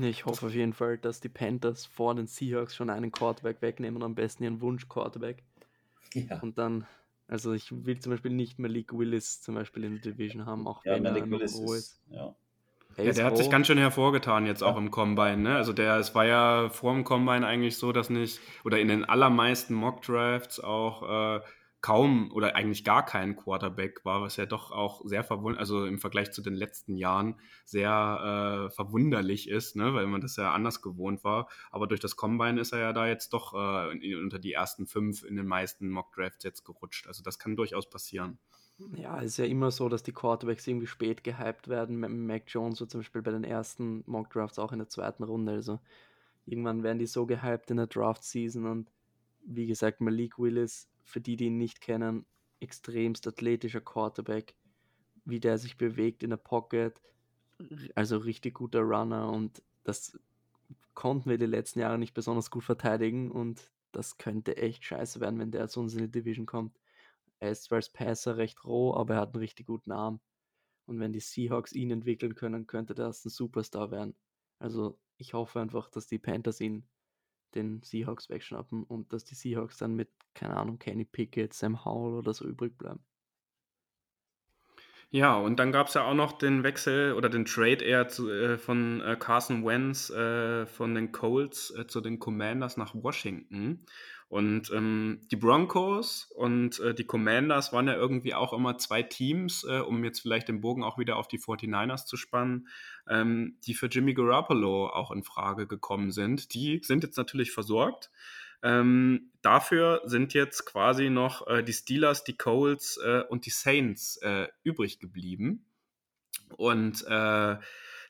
Ich hoffe auf jeden Fall, dass die Panthers vor den Seahawks schon einen Quarterback wegnehmen, am besten ihren Wunsch-Quarterback. Ja. Und dann, also ich will zum Beispiel nicht Malik Willis zum Beispiel in der Division haben, auch ja, wenn Malik er Willis ist, ist. Ja. Ja, der hat sich ganz schön hervorgetan jetzt auch im Combine. Ne? Also der, es war ja vor dem Combine eigentlich so, dass nicht, oder in den allermeisten Mock Drafts auch äh, kaum oder eigentlich gar kein Quarterback war, was ja doch auch sehr verwunderlich, also im Vergleich zu den letzten Jahren sehr äh, verwunderlich ist, ne? weil man das ja anders gewohnt war. Aber durch das Combine ist er ja da jetzt doch äh, unter die ersten fünf in den meisten Mock Drafts jetzt gerutscht. Also das kann durchaus passieren. Ja, es ist ja immer so, dass die Quarterbacks irgendwie spät gehypt werden. Mac Jones so zum Beispiel bei den ersten Mock Drafts auch in der zweiten Runde. Also irgendwann werden die so gehypt in der Draft Season und wie gesagt, Malik Willis, für die, die ihn nicht kennen, extremst athletischer Quarterback, wie der sich bewegt in der Pocket, also richtig guter Runner und das konnten wir die letzten Jahre nicht besonders gut verteidigen und das könnte echt scheiße werden, wenn der zu uns in die Division kommt. Er ist zwar als Passer recht roh, aber er hat einen richtig guten Arm. Und wenn die Seahawks ihn entwickeln können, könnte das ein Superstar werden. Also ich hoffe einfach, dass die Panthers ihn den Seahawks wegschnappen und dass die Seahawks dann mit, keine Ahnung, Kenny Pickett, Sam Howell oder so übrig bleiben. Ja, und dann gab es ja auch noch den Wechsel oder den Trade eher zu, äh, von äh, Carson Wentz äh, von den Colts äh, zu den Commanders nach Washington. Und ähm, die Broncos und äh, die Commanders waren ja irgendwie auch immer zwei Teams, äh, um jetzt vielleicht den Bogen auch wieder auf die 49ers zu spannen, ähm, die für Jimmy Garoppolo auch in Frage gekommen sind. Die sind jetzt natürlich versorgt. Ähm, dafür sind jetzt quasi noch äh, die Steelers, die Colts äh, und die Saints äh, übrig geblieben. Und äh,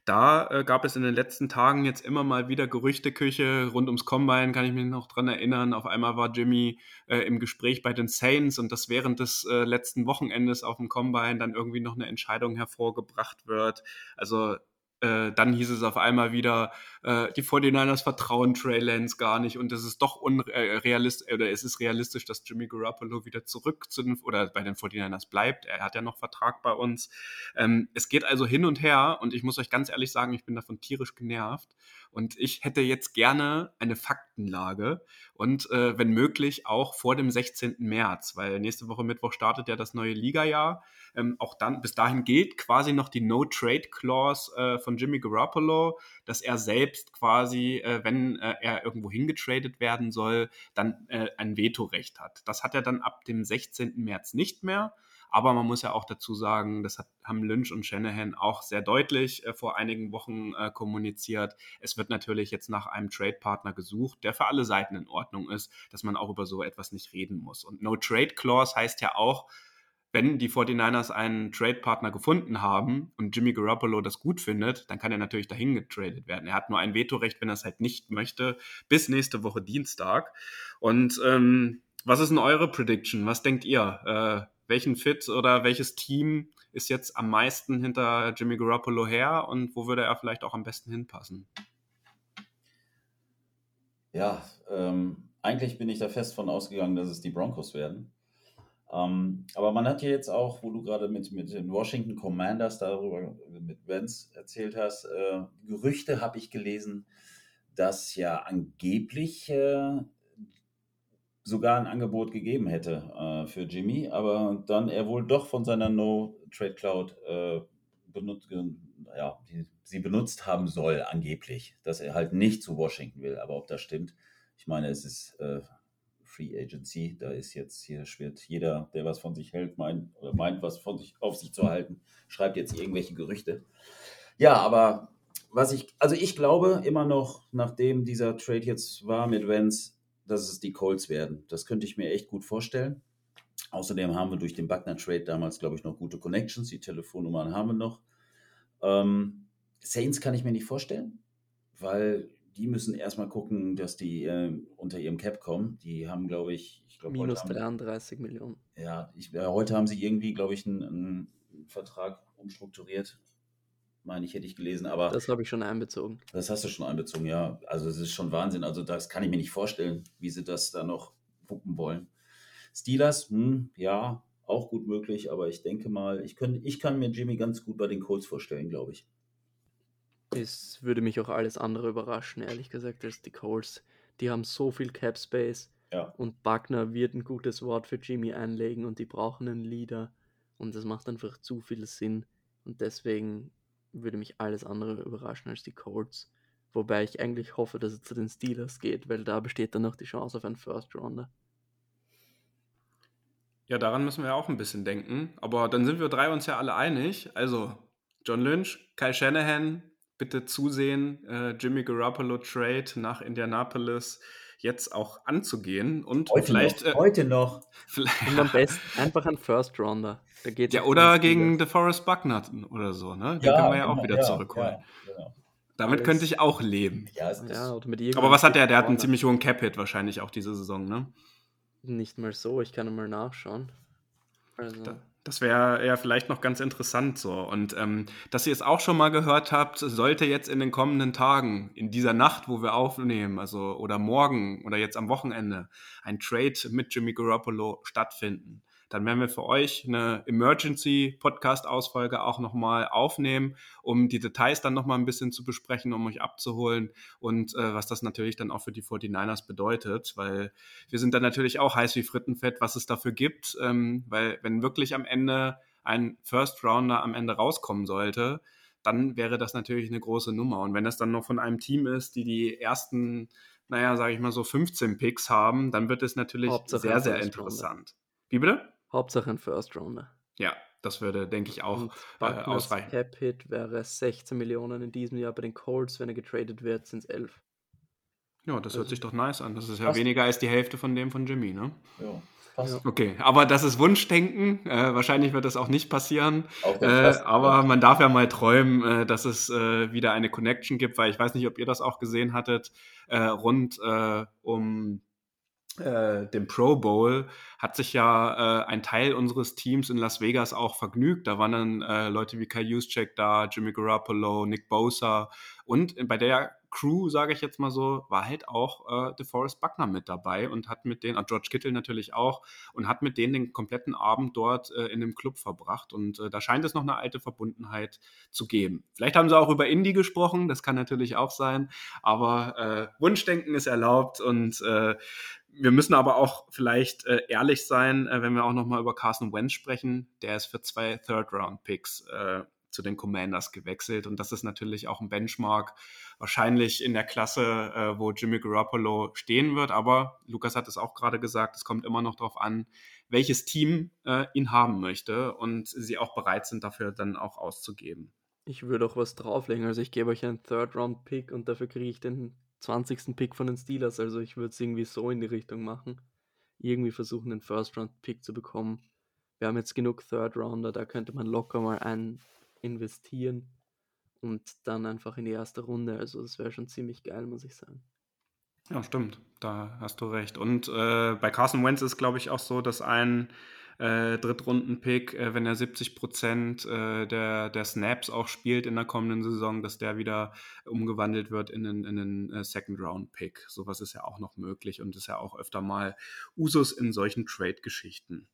da äh, gab es in den letzten Tagen jetzt immer mal wieder Gerüchteküche rund ums Combine, kann ich mich noch dran erinnern. Auf einmal war Jimmy äh, im Gespräch bei den Saints und dass während des äh, letzten Wochenendes auf dem Combine dann irgendwie noch eine Entscheidung hervorgebracht wird. Also äh, dann hieß es auf einmal wieder, äh, die 49ers vertrauen Trey Lance gar nicht und es ist doch unrealistisch, äh, oder es ist realistisch, dass Jimmy Garoppolo wieder zurück zu den, oder bei den 49ers bleibt. Er hat ja noch Vertrag bei uns. Ähm, es geht also hin und her und ich muss euch ganz ehrlich sagen, ich bin davon tierisch genervt und ich hätte jetzt gerne eine Faktenlage und äh, wenn möglich auch vor dem 16. März, weil nächste Woche Mittwoch startet ja das neue Liga-Jahr. Ähm, auch dann, bis dahin gilt quasi noch die No-Trade-Clause äh, von Jimmy Garoppolo, dass er selbst quasi, äh, wenn äh, er irgendwo hingetradet werden soll, dann äh, ein Vetorecht hat. Das hat er dann ab dem 16. März nicht mehr. Aber man muss ja auch dazu sagen, das hat, haben Lynch und Shanahan auch sehr deutlich äh, vor einigen Wochen äh, kommuniziert. Es wird natürlich jetzt nach einem Trade-Partner gesucht, der für alle Seiten in Ordnung ist, dass man auch über so etwas nicht reden muss. Und No-Trade-Clause heißt ja auch, wenn die 49ers einen Trade-Partner gefunden haben und Jimmy Garoppolo das gut findet, dann kann er natürlich dahin getradet werden. Er hat nur ein Vetorecht, wenn er es halt nicht möchte, bis nächste Woche Dienstag. Und ähm, was ist denn eure Prediction? Was denkt ihr? Äh, welchen Fit oder welches Team ist jetzt am meisten hinter Jimmy Garoppolo her und wo würde er vielleicht auch am besten hinpassen? Ja, ähm, eigentlich bin ich da fest von ausgegangen, dass es die Broncos werden. Ähm, aber man hat ja jetzt auch, wo du gerade mit, mit den Washington Commanders darüber mit Vance erzählt hast, äh, Gerüchte habe ich gelesen, dass ja angeblich äh, sogar ein Angebot gegeben hätte äh, für Jimmy, aber dann er wohl doch von seiner No Trade Cloud äh, benutzt, ja, die, sie benutzt haben soll, angeblich, dass er halt nicht zu Washington will. Aber ob das stimmt, ich meine, es ist äh, Free Agency, da ist jetzt hier wird jeder, der was von sich hält, meint oder meint, was von sich auf sich zu halten, schreibt jetzt irgendwelche Gerüchte. Ja, aber was ich, also ich glaube immer noch, nachdem dieser Trade jetzt war mit Vance, dass es die Colts werden. Das könnte ich mir echt gut vorstellen. Außerdem haben wir durch den Buckner Trade damals, glaube ich, noch gute Connections. Die Telefonnummern haben wir noch. Ähm, Saints kann ich mir nicht vorstellen, weil die müssen erstmal gucken, dass die äh, unter ihrem Cap kommen. Die haben, glaube ich, ich glaub, minus 33 Millionen. Ja, ich, äh, heute haben sie irgendwie, glaube ich, einen, einen Vertrag umstrukturiert meine ich, hätte ich gelesen. Aber das habe ich schon einbezogen. Das hast du schon einbezogen, ja. Also es ist schon Wahnsinn. Also das kann ich mir nicht vorstellen, wie sie das da noch wuppen wollen. Steelers, hm, ja, auch gut möglich, aber ich denke mal, ich, können, ich kann mir Jimmy ganz gut bei den Colts vorstellen, glaube ich. Es würde mich auch alles andere überraschen, ehrlich gesagt, als die Colts. Die haben so viel Cap Space ja. und Buckner wird ein gutes Wort für Jimmy einlegen und die brauchen einen Leader und das macht einfach zu viel Sinn. Und deswegen würde mich alles andere überraschen als die Colts. Wobei ich eigentlich hoffe, dass es zu den Steelers geht, weil da besteht dann noch die Chance auf einen First Rounder. Ja, daran müssen wir auch ein bisschen denken. Aber dann sind wir drei uns ja alle einig. Also, John Lynch, Kyle Shanahan, bitte zusehen, äh, Jimmy Garoppolo Trade nach Indianapolis jetzt auch anzugehen und heute vielleicht noch, äh, heute noch [LAUGHS] vielleicht, und am besten einfach ein First Rounder. Da geht ja oder gegen DeForest Buckner oder so, ne? Den ja, können wir ja auch wieder ja, zurückholen. Ja, genau. Damit Alles- könnte ich auch leben. Ja, ist oder mit Aber was hat der? Der hat einen ziemlich hohen Cap-Hit wahrscheinlich auch diese Saison, ne? Nicht mal so, ich kann mal nachschauen. Also, Da- Das wäre ja vielleicht noch ganz interessant so. Und ähm, dass ihr es auch schon mal gehört habt, sollte jetzt in den kommenden Tagen, in dieser Nacht, wo wir aufnehmen, also oder morgen oder jetzt am Wochenende, ein Trade mit Jimmy Garoppolo stattfinden. Dann werden wir für euch eine Emergency-Podcast-Ausfolge auch nochmal aufnehmen, um die Details dann nochmal ein bisschen zu besprechen, um euch abzuholen und äh, was das natürlich dann auch für die 49ers bedeutet, weil wir sind dann natürlich auch heiß wie Frittenfett, was es dafür gibt, ähm, weil wenn wirklich am Ende ein First Rounder am Ende rauskommen sollte, dann wäre das natürlich eine große Nummer. Und wenn das dann noch von einem Team ist, die die ersten, naja, sage ich mal so 15 Picks haben, dann wird es natürlich Hauptsache sehr, sehr interessant. Wie bitte? Hauptsache ein First Rounder. Ja, das würde, denke ich, auch äh, ausreichen. Cap Hit wäre 16 Millionen in diesem Jahr bei den Colts, wenn er getradet wird, sind es 11. Ja, das hört Also- sich doch nice an. Das ist ja weniger als die Hälfte von dem von Jimmy, ne? ja, passt. Okay, aber das ist Wunschdenken. Äh, wahrscheinlich wird das auch nicht passieren. Äh, aber man darf ja mal träumen, äh, dass es äh, wieder eine Connection gibt, weil ich weiß nicht, ob ihr das auch gesehen hattet, äh, rund äh, um äh, den Pro Bowl hat sich ja äh, ein Teil unseres Teams in Las Vegas auch vergnügt. Da waren dann äh, Leute wie Kai Juszczyk da, Jimmy Garoppolo, Nick Bosa und bei der Crew, sage ich jetzt mal so, war halt auch äh, DeForest Buckner mit dabei und hat mit denen, ah, George Kittle natürlich auch, und hat mit denen den kompletten Abend dort äh, in dem Club verbracht. Und äh, da scheint es noch eine alte Verbundenheit zu geben. Vielleicht haben sie auch über Indie gesprochen, das kann natürlich auch sein, aber äh, Wunschdenken ist erlaubt und äh, wir müssen aber auch vielleicht äh, ehrlich sein, äh, wenn wir auch nochmal über Carson Wentz sprechen. Der ist für zwei Third-Round-Picks äh, zu den Commanders gewechselt und das ist natürlich auch ein Benchmark, wahrscheinlich in der Klasse, äh, wo Jimmy Garoppolo stehen wird. Aber Lukas hat es auch gerade gesagt, es kommt immer noch darauf an, welches Team äh, ihn haben möchte und sie auch bereit sind, dafür dann auch auszugeben. Ich würde auch was drauflegen. Also ich gebe euch einen Third-Round-Pick und dafür kriege ich den 20. Pick von den Steelers. Also ich würde es irgendwie so in die Richtung machen. Irgendwie versuchen, den First-Round-Pick zu bekommen. Wir haben jetzt genug Third-Rounder, da könnte man locker mal einen investieren und dann einfach in die erste Runde. Also das wäre schon ziemlich geil, muss ich sagen. Ja, stimmt. Da hast du recht. Und äh, bei Carson Wentz ist, glaube ich, auch so, dass ein äh, Drittrunden-Pick, äh, wenn er 70 Prozent äh, der, der Snaps auch spielt in der kommenden Saison, dass der wieder umgewandelt wird in einen, in einen äh, Second-Round-Pick. Sowas ist ja auch noch möglich und ist ja auch öfter mal Usus in solchen Trade-Geschichten.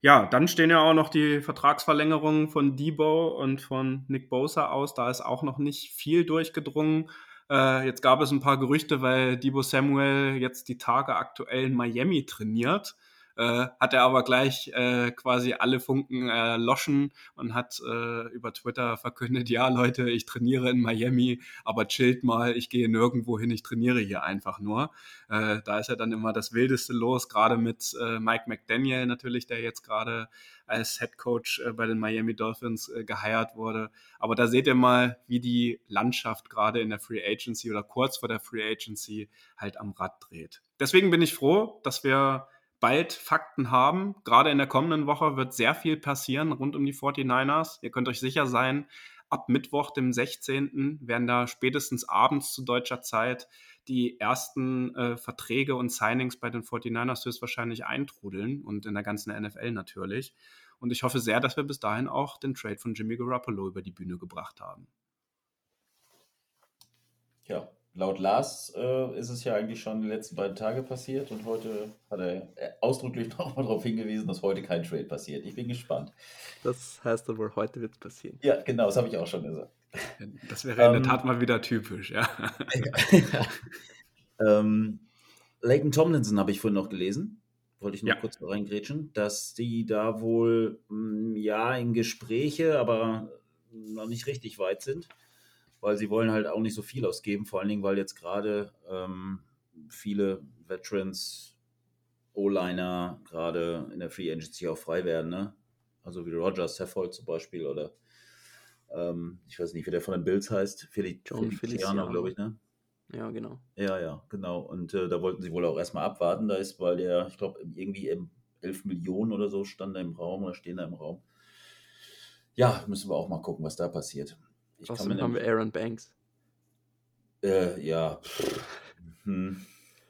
Ja, dann stehen ja auch noch die Vertragsverlängerungen von Debo und von Nick Bosa aus. Da ist auch noch nicht viel durchgedrungen. Äh, jetzt gab es ein paar Gerüchte, weil Debo Samuel jetzt die Tage aktuell in Miami trainiert. Äh, hat er aber gleich äh, quasi alle Funken erloschen und hat äh, über Twitter verkündet, ja Leute, ich trainiere in Miami, aber chillt mal, ich gehe nirgendwo hin, ich trainiere hier einfach nur. Äh, da ist ja dann immer das Wildeste los, gerade mit äh, Mike McDaniel natürlich, der jetzt gerade als Head Coach äh, bei den Miami Dolphins äh, geheiert wurde. Aber da seht ihr mal, wie die Landschaft gerade in der Free Agency oder kurz vor der Free Agency halt am Rad dreht. Deswegen bin ich froh, dass wir bald Fakten haben. Gerade in der kommenden Woche wird sehr viel passieren rund um die 49ers. Ihr könnt euch sicher sein, ab Mittwoch, dem 16., werden da spätestens abends zu deutscher Zeit die ersten äh, Verträge und Signings bei den 49ers höchstwahrscheinlich eintrudeln und in der ganzen NFL natürlich. Und ich hoffe sehr, dass wir bis dahin auch den Trade von Jimmy Garoppolo über die Bühne gebracht haben. Ja, laut Lars äh, ist es ja eigentlich schon die letzten beiden Tage passiert und heute hat er äh, ausdrücklich [LAUGHS] nochmal darauf hingewiesen, dass heute kein Trade passiert. Ich bin gespannt. Das heißt aber, heute wird es passieren. Ja, genau, das habe ich auch schon gesagt. [LAUGHS] Das wäre in der Ähm, Tat mal wieder typisch, [LAUGHS] ja. ähm, Leighton Tomlinson habe ich vorhin noch gelesen. Wollte ich nur Ja. kurz reingrätschen, dass die da wohl mh, ja in Gespräche, aber noch nicht richtig weit sind, weil sie wollen halt auch nicht so viel ausgeben, vor allen Dingen, weil jetzt gerade ähm, viele Veterans, O-Liner gerade in der Free Agency auch frei werden, ne? Also wie Rogers, Saffold zum Beispiel oder ähm, ich weiß nicht, wie der von den Bills heißt, Feli John Feliciano, glaube ich, ne? Ja, genau. Ja, ja, genau. Und äh, da wollten sie wohl auch erstmal abwarten. Da ist, weil der, ich glaube, irgendwie im 11 Millionen oder so stand da im Raum oder stehen da im Raum. Ja, müssen wir auch mal gucken, was da passiert. Ich Außerdem haben wir Aaron Banks. Äh, ja. Hm.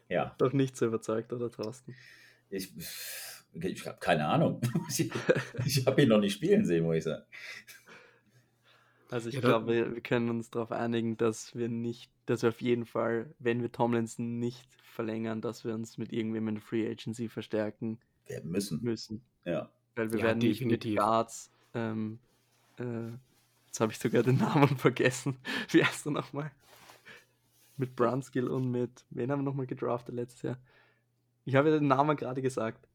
Ja. Doch nicht so überzeugt, oder Thorsten? Ich, ich habe keine Ahnung. [LAUGHS] ich, ich habe ihn noch nicht spielen sehen, muss ich sagen. Also ich Ja, glaube, wir, wir können uns darauf einigen, dass wir nicht, dass wir auf jeden Fall, wenn wir Tomlinson nicht verlängern, dass wir uns mit irgendwem in der Free Agency verstärken Wir müssen. müssen. Ja. Weil wir Ja, werden nicht mit definitiv. Guards, ähm, äh, jetzt habe ich sogar den Namen [LAUGHS] vergessen. Wie heißt er nochmal? Mit Brunskill und mit, wen haben wir nochmal gedraftet letztes Jahr? Ich habe ja den Namen gerade gesagt.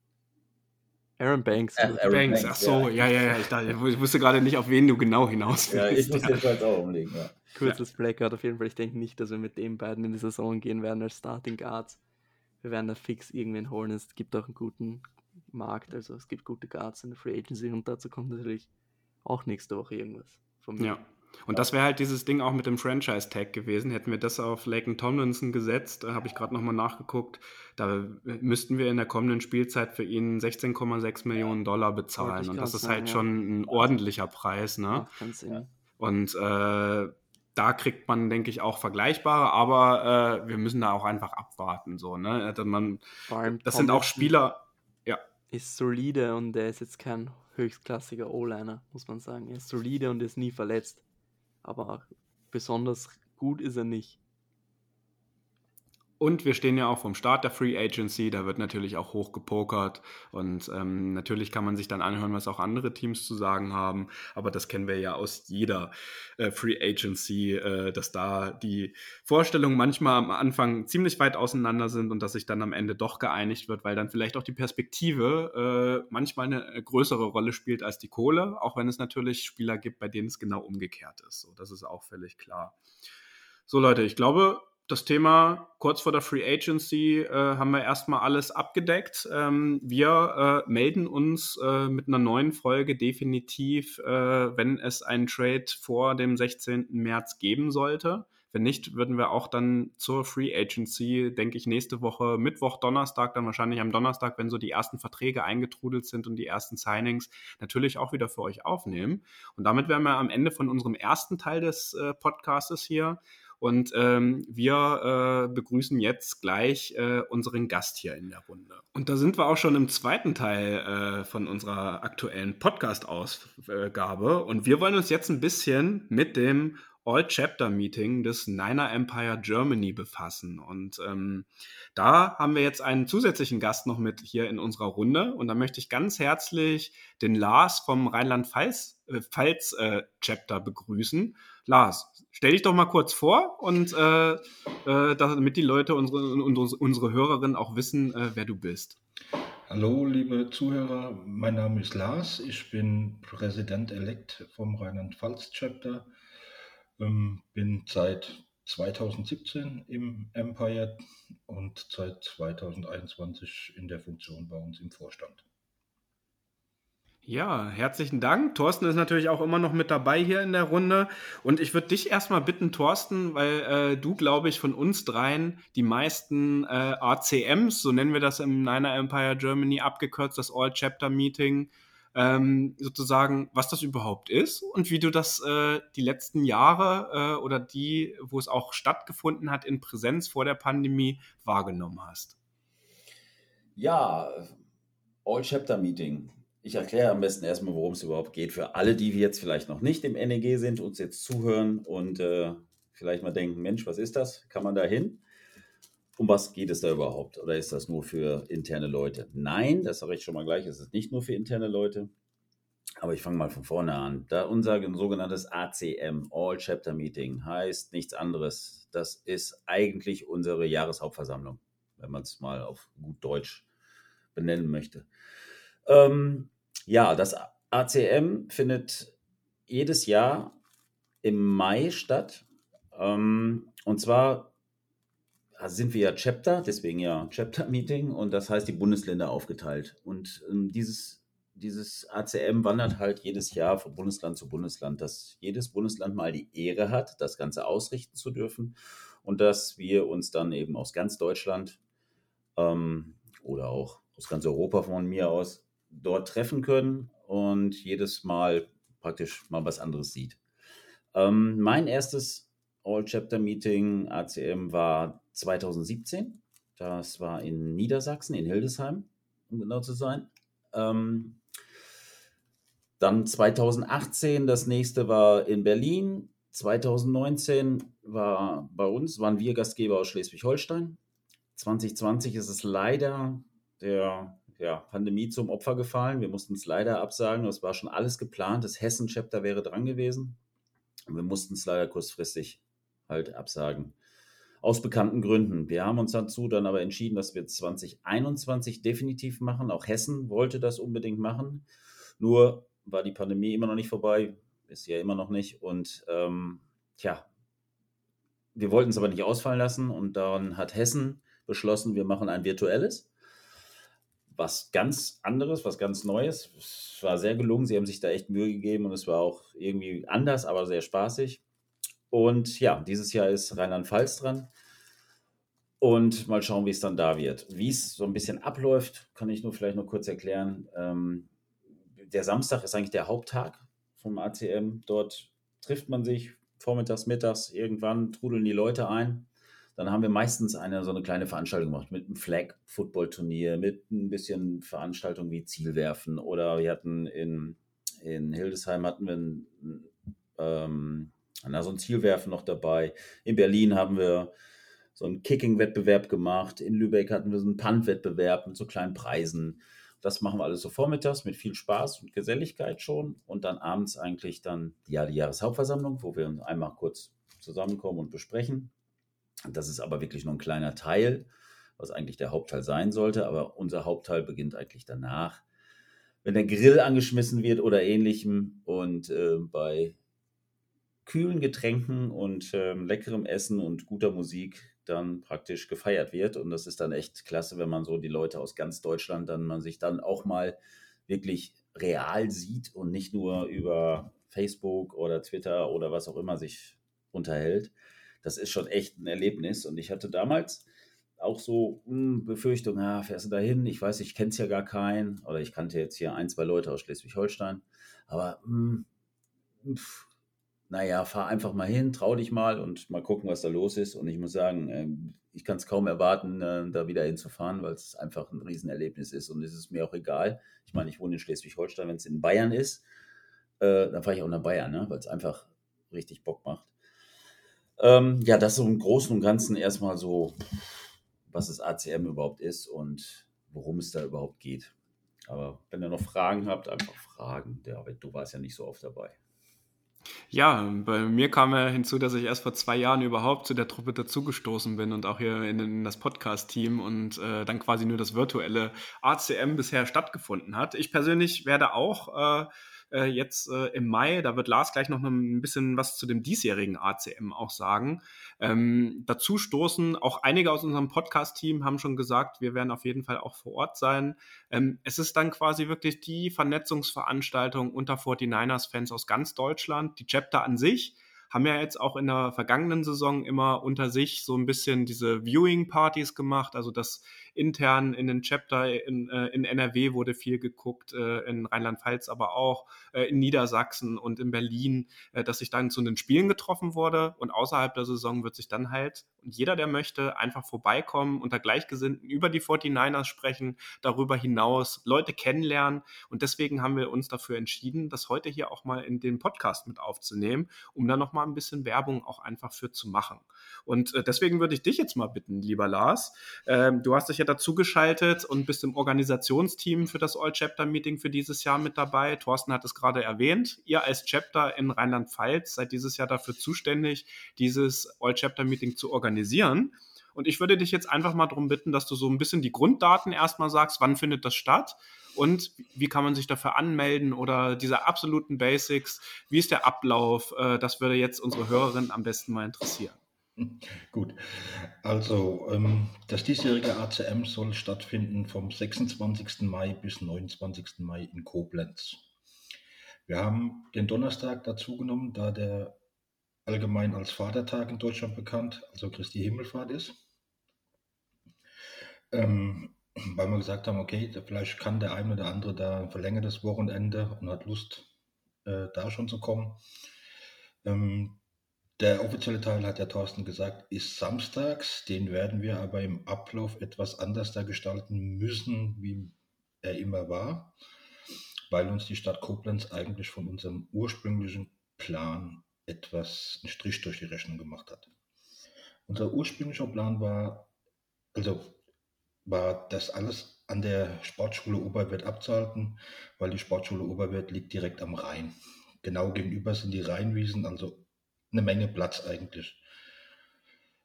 Aaron Banks. Ach, Aaron Banks, Banks, ach so, ja, ja, ja. Ich, dachte, ich wusste gerade nicht, auf wen du genau hinaus Ja, ich willst. muss jetzt halt auch umlegen. Ja. Kurzes Blackout auf jeden Fall. Ich denke nicht, dass wir mit den beiden in die Saison gehen werden als Starting Guards. Wir werden da fix irgendwen holen. Es gibt auch einen guten Markt, also es gibt gute Guards in der Free Agency und dazu kommt natürlich auch nächste Woche irgendwas. Ja. Und das wäre halt dieses Ding auch mit dem Franchise-Tag gewesen. Hätten wir das auf Laken Tomlinson gesetzt, da habe ich gerade nochmal nachgeguckt, da müssten wir in der kommenden Spielzeit für ihn 16,6 Millionen Dollar bezahlen. Und das ist halt ja. schon ein ordentlicher Preis, ne? Und äh, da kriegt man, denke ich, auch vergleichbare, aber äh, wir müssen da auch einfach abwarten. So, ne? Also man, das sind auch Spieler, Ist solide und er ist jetzt kein höchstklassiger O-Liner, muss man sagen. Er ist solide und ist nie verletzt. Aber besonders gut ist er nicht. Und wir stehen ja auch vom Start der Free Agency, da wird natürlich auch hoch gepokert und ähm, natürlich kann man sich dann anhören, was auch andere Teams zu sagen haben, aber das kennen wir ja aus jeder äh, Free Agency, äh, dass da die Vorstellungen manchmal am Anfang ziemlich weit auseinander sind und dass sich dann am Ende doch geeinigt wird, weil dann vielleicht auch die Perspektive äh, manchmal eine größere Rolle spielt als die Kohle, auch wenn es natürlich Spieler gibt, bei denen es genau umgekehrt ist. So, das ist auch völlig klar. So Leute, ich glaube, das Thema kurz vor der Free Agency äh, haben wir erstmal alles abgedeckt. Ähm, wir äh, melden uns äh, mit einer neuen Folge definitiv, äh, wenn es einen Trade vor dem 16. März geben sollte. Wenn nicht, würden wir auch dann zur Free Agency, denke ich, nächste Woche, Mittwoch, Donnerstag, dann wahrscheinlich am Donnerstag, wenn so die ersten Verträge eingetrudelt sind und die ersten Signings, natürlich auch wieder für euch aufnehmen. Und damit wären wir am Ende von unserem ersten Teil des äh, Podcastes hier. Und ähm, wir äh, begrüßen jetzt gleich äh, unseren Gast hier in der Runde. Und da sind wir auch schon im zweiten Teil äh, von unserer aktuellen Podcast-Ausgabe. Und wir wollen uns jetzt ein bisschen mit dem All-Chapter-Meeting des Niner Empire Germany befassen. Und ähm, da haben wir jetzt einen zusätzlichen Gast noch mit hier in unserer Runde. Und da möchte ich ganz herzlich den Lars vom Rheinland-Pfalz-Chapter begrüßen. Lars, stell dich doch mal kurz vor und äh, äh, damit die Leute, unsere, unsere, unsere Hörerinnen auch wissen, äh, wer du bist. Hallo, liebe Zuhörer, mein Name ist Lars, ich bin Präsident-elekt vom Rheinland-Pfalz-Chapter, ähm, bin seit 2017 im Empire und seit 2021 in der Funktion bei uns im Vorstand. Ja, herzlichen Dank. Thorsten ist natürlich auch immer noch mit dabei hier in der Runde. Und ich würde dich erstmal bitten, Thorsten, weil äh, du, glaube ich, von uns dreien die meisten äh, ACMs, so nennen wir das im Niner Empire Germany abgekürzt, das All-Chapter-Meeting, ähm, sozusagen, was das überhaupt ist und wie du das äh, die letzten Jahre äh, oder die, wo es auch stattgefunden hat in Präsenz vor der Pandemie, wahrgenommen hast. Ja, All-Chapter-Meeting. Ich erkläre am besten erstmal, worum es überhaupt geht. Für alle, die jetzt vielleicht noch nicht im NEG sind, uns jetzt zuhören und äh, vielleicht mal denken, Mensch, was ist das? Kann man da hin? Um was geht es da überhaupt? Oder ist das nur für interne Leute? Nein, das sage ich schon mal gleich, es ist nicht nur für interne Leute. Aber ich fange mal von vorne an. Da unser sogenanntes ACM, All Chapter Meeting, heißt nichts anderes. Das ist eigentlich unsere Jahreshauptversammlung, wenn man es mal auf gut Deutsch benennen möchte. Ähm, ja, das ACM findet jedes Jahr im Mai statt. Ähm, und zwar sind wir ja Chapter, deswegen ja Chapter Meeting und das heißt die Bundesländer aufgeteilt. Und ähm, dieses, dieses ACM wandert halt jedes Jahr von Bundesland zu Bundesland, dass jedes Bundesland mal die Ehre hat, das Ganze ausrichten zu dürfen und dass wir uns dann eben aus ganz Deutschland ähm, oder auch aus ganz Europa von mir aus dort treffen können und jedes Mal praktisch mal was anderes sieht. Ähm, mein erstes All-Chapter-Meeting ACM war 2017. Das war in Niedersachsen, in Hildesheim, um genau zu sein. Ähm, dann 2018, das nächste war in Berlin. 2019 war bei uns, waren wir Gastgeber aus Schleswig-Holstein. 2020 ist es leider der ja, Pandemie zum Opfer gefallen. Wir mussten es leider absagen. Es war schon alles geplant. Das Hessen-Chapter wäre dran gewesen. Und wir mussten es leider kurzfristig halt absagen. Aus bekannten Gründen. Wir haben uns dazu dann aber entschieden, dass wir 2021 definitiv machen. Auch Hessen wollte das unbedingt machen. Nur war die Pandemie immer noch nicht vorbei. Ist ja immer noch nicht. Und ähm, tja, wir wollten es aber nicht ausfallen lassen. Und dann hat Hessen beschlossen, wir machen ein virtuelles was ganz anderes, was ganz Neues. Es war sehr gelungen. Sie haben sich da echt Mühe gegeben und es war auch irgendwie anders, aber sehr spaßig. Und ja, dieses Jahr ist Rheinland-Pfalz dran. Und mal schauen, wie es dann da wird. Wie es so ein bisschen abläuft, kann ich nur vielleicht noch kurz erklären. Ähm, der Samstag ist eigentlich der Haupttag vom ACM. Dort trifft man sich vormittags, mittags, irgendwann trudeln die Leute ein dann haben wir meistens eine so eine kleine Veranstaltung gemacht mit einem Flag-Football-Turnier, mit ein bisschen Veranstaltung wie Zielwerfen oder wir hatten in, in Hildesheim hatten wir ein, ähm, na, so ein Zielwerfen noch dabei. In Berlin haben wir so einen Kicking-Wettbewerb gemacht. In Lübeck hatten wir so einen Punt-Wettbewerb mit so kleinen Preisen. Das machen wir alles so vormittags mit viel Spaß und Geselligkeit schon. Und dann abends eigentlich dann ja, die Jahreshauptversammlung, wo wir uns einmal kurz zusammenkommen und besprechen. Das ist aber wirklich nur ein kleiner Teil, was eigentlich der Hauptteil sein sollte. Aber unser Hauptteil beginnt eigentlich danach, wenn der Grill angeschmissen wird oder ähnlichem und äh, bei kühlen Getränken und äh, leckerem Essen und guter Musik dann praktisch gefeiert wird. Und das ist dann echt klasse, wenn man so die Leute aus ganz Deutschland dann man sich dann auch mal wirklich real sieht und nicht nur über Facebook oder Twitter oder was auch immer sich unterhält das ist schon echt ein Erlebnis. Und ich hatte damals auch so hm, Befürchtung, ja, fährst du da hin? Ich weiß, ich kenne es ja gar keinen. Oder ich kannte jetzt hier ein, zwei Leute aus Schleswig-Holstein. Aber mh, hm, naja, fahr einfach mal hin, trau dich mal und mal gucken, was da los ist. Und ich muss sagen, äh, ich kann es kaum erwarten, äh, da wieder hinzufahren, weil es einfach ein Riesenerlebnis ist. Und es ist mir auch egal. Ich meine, ich wohne in Schleswig-Holstein, wenn es in Bayern ist, äh, dann fahre ich auch nach Bayern, ne? weil es einfach richtig Bock macht. Ähm, ja, das so im Großen und Ganzen erstmal so, was das ACM überhaupt ist und worum es da überhaupt geht. Aber wenn ihr noch Fragen habt, einfach fragen. David, du warst ja nicht so oft dabei. Ja, bei mir kam ja hinzu, dass ich erst vor zwei Jahren überhaupt zu der Truppe dazugestoßen bin und auch hier in, in das Podcast-Team und äh, dann quasi nur das virtuelle ACM bisher stattgefunden hat. Ich persönlich werde auch äh, äh, jetzt äh, im Mai. Da wird Lars gleich noch ein bisschen was zu dem diesjährigen ACM auch sagen. Ähm, dazu stoßen auch einige aus unserem Podcast-Team haben schon gesagt, wir werden auf jeden Fall auch vor Ort sein. Ähm, es ist dann quasi wirklich die Vernetzungsveranstaltung unter 49ers-Fans aus ganz Deutschland. Die Chapter an sich haben ja jetzt auch in der vergangenen Saison immer unter sich so ein bisschen diese Viewing-Partys gemacht, also das intern in den Chapter in, äh, in NRW wurde viel geguckt, äh, in Rheinland-Pfalz aber auch, äh, in Niedersachsen und in Berlin, dass sich dann zu den Spielen getroffen wurde. Und außerhalb der Saison wird sich dann halt jeder, der möchte, einfach vorbeikommen, unter Gleichgesinnten über die 49ers sprechen, darüber hinaus Leute kennenlernen. Und deswegen haben wir uns dafür entschieden, das heute hier auch mal in den Podcast mit aufzunehmen, um da nochmal ein bisschen Werbung auch einfach für zu machen. Und deswegen würde ich dich jetzt mal bitten, lieber Lars, ähm, du hast dich ja dazugeschaltet und bist im Organisationsteam für das All-Chapter-Meeting für dieses Jahr mit dabei. Thorsten hat es gerade erwähnt. Ihr als Chapter in Rheinland-Pfalz seid dieses Jahr dafür zuständig, dieses All-Chapter-Meeting zu organisieren. Und ich würde dich jetzt einfach mal darum bitten, dass du so ein bisschen die Grunddaten erstmal sagst, wann findet das statt und wie kann man sich dafür anmelden oder diese absoluten Basics, wie ist der Ablauf? Äh, das würde jetzt unsere Hörerinnen am besten mal interessieren. [LAUGHS] Gut, also ähm, das diesjährige ACM soll stattfinden vom 26. Mai bis 29. Mai in Koblenz. Wir haben den Donnerstag dazu genommen, da der allgemein als Vatertag in Deutschland bekannt, also Christi Himmelfahrt ist. Ähm, weil wir gesagt haben, okay, vielleicht kann der eine oder andere da ein verlängertes Wochenende und hat Lust, äh, da schon zu kommen. Ähm, der offizielle Teil, hat ja Thorsten gesagt, ist samstags. Den werden wir aber im Ablauf etwas anders da gestalten müssen, wie er immer war, weil uns die Stadt Koblenz eigentlich von unserem ursprünglichen Plan etwas einen Strich durch die Rechnung gemacht hat. Unser ursprünglicher Plan war, also war das alles an der Sportschule Oberwert abzuhalten, weil die Sportschule Oberwert liegt direkt am Rhein. Genau gegenüber sind die Rheinwiesen, also eine Menge Platz eigentlich.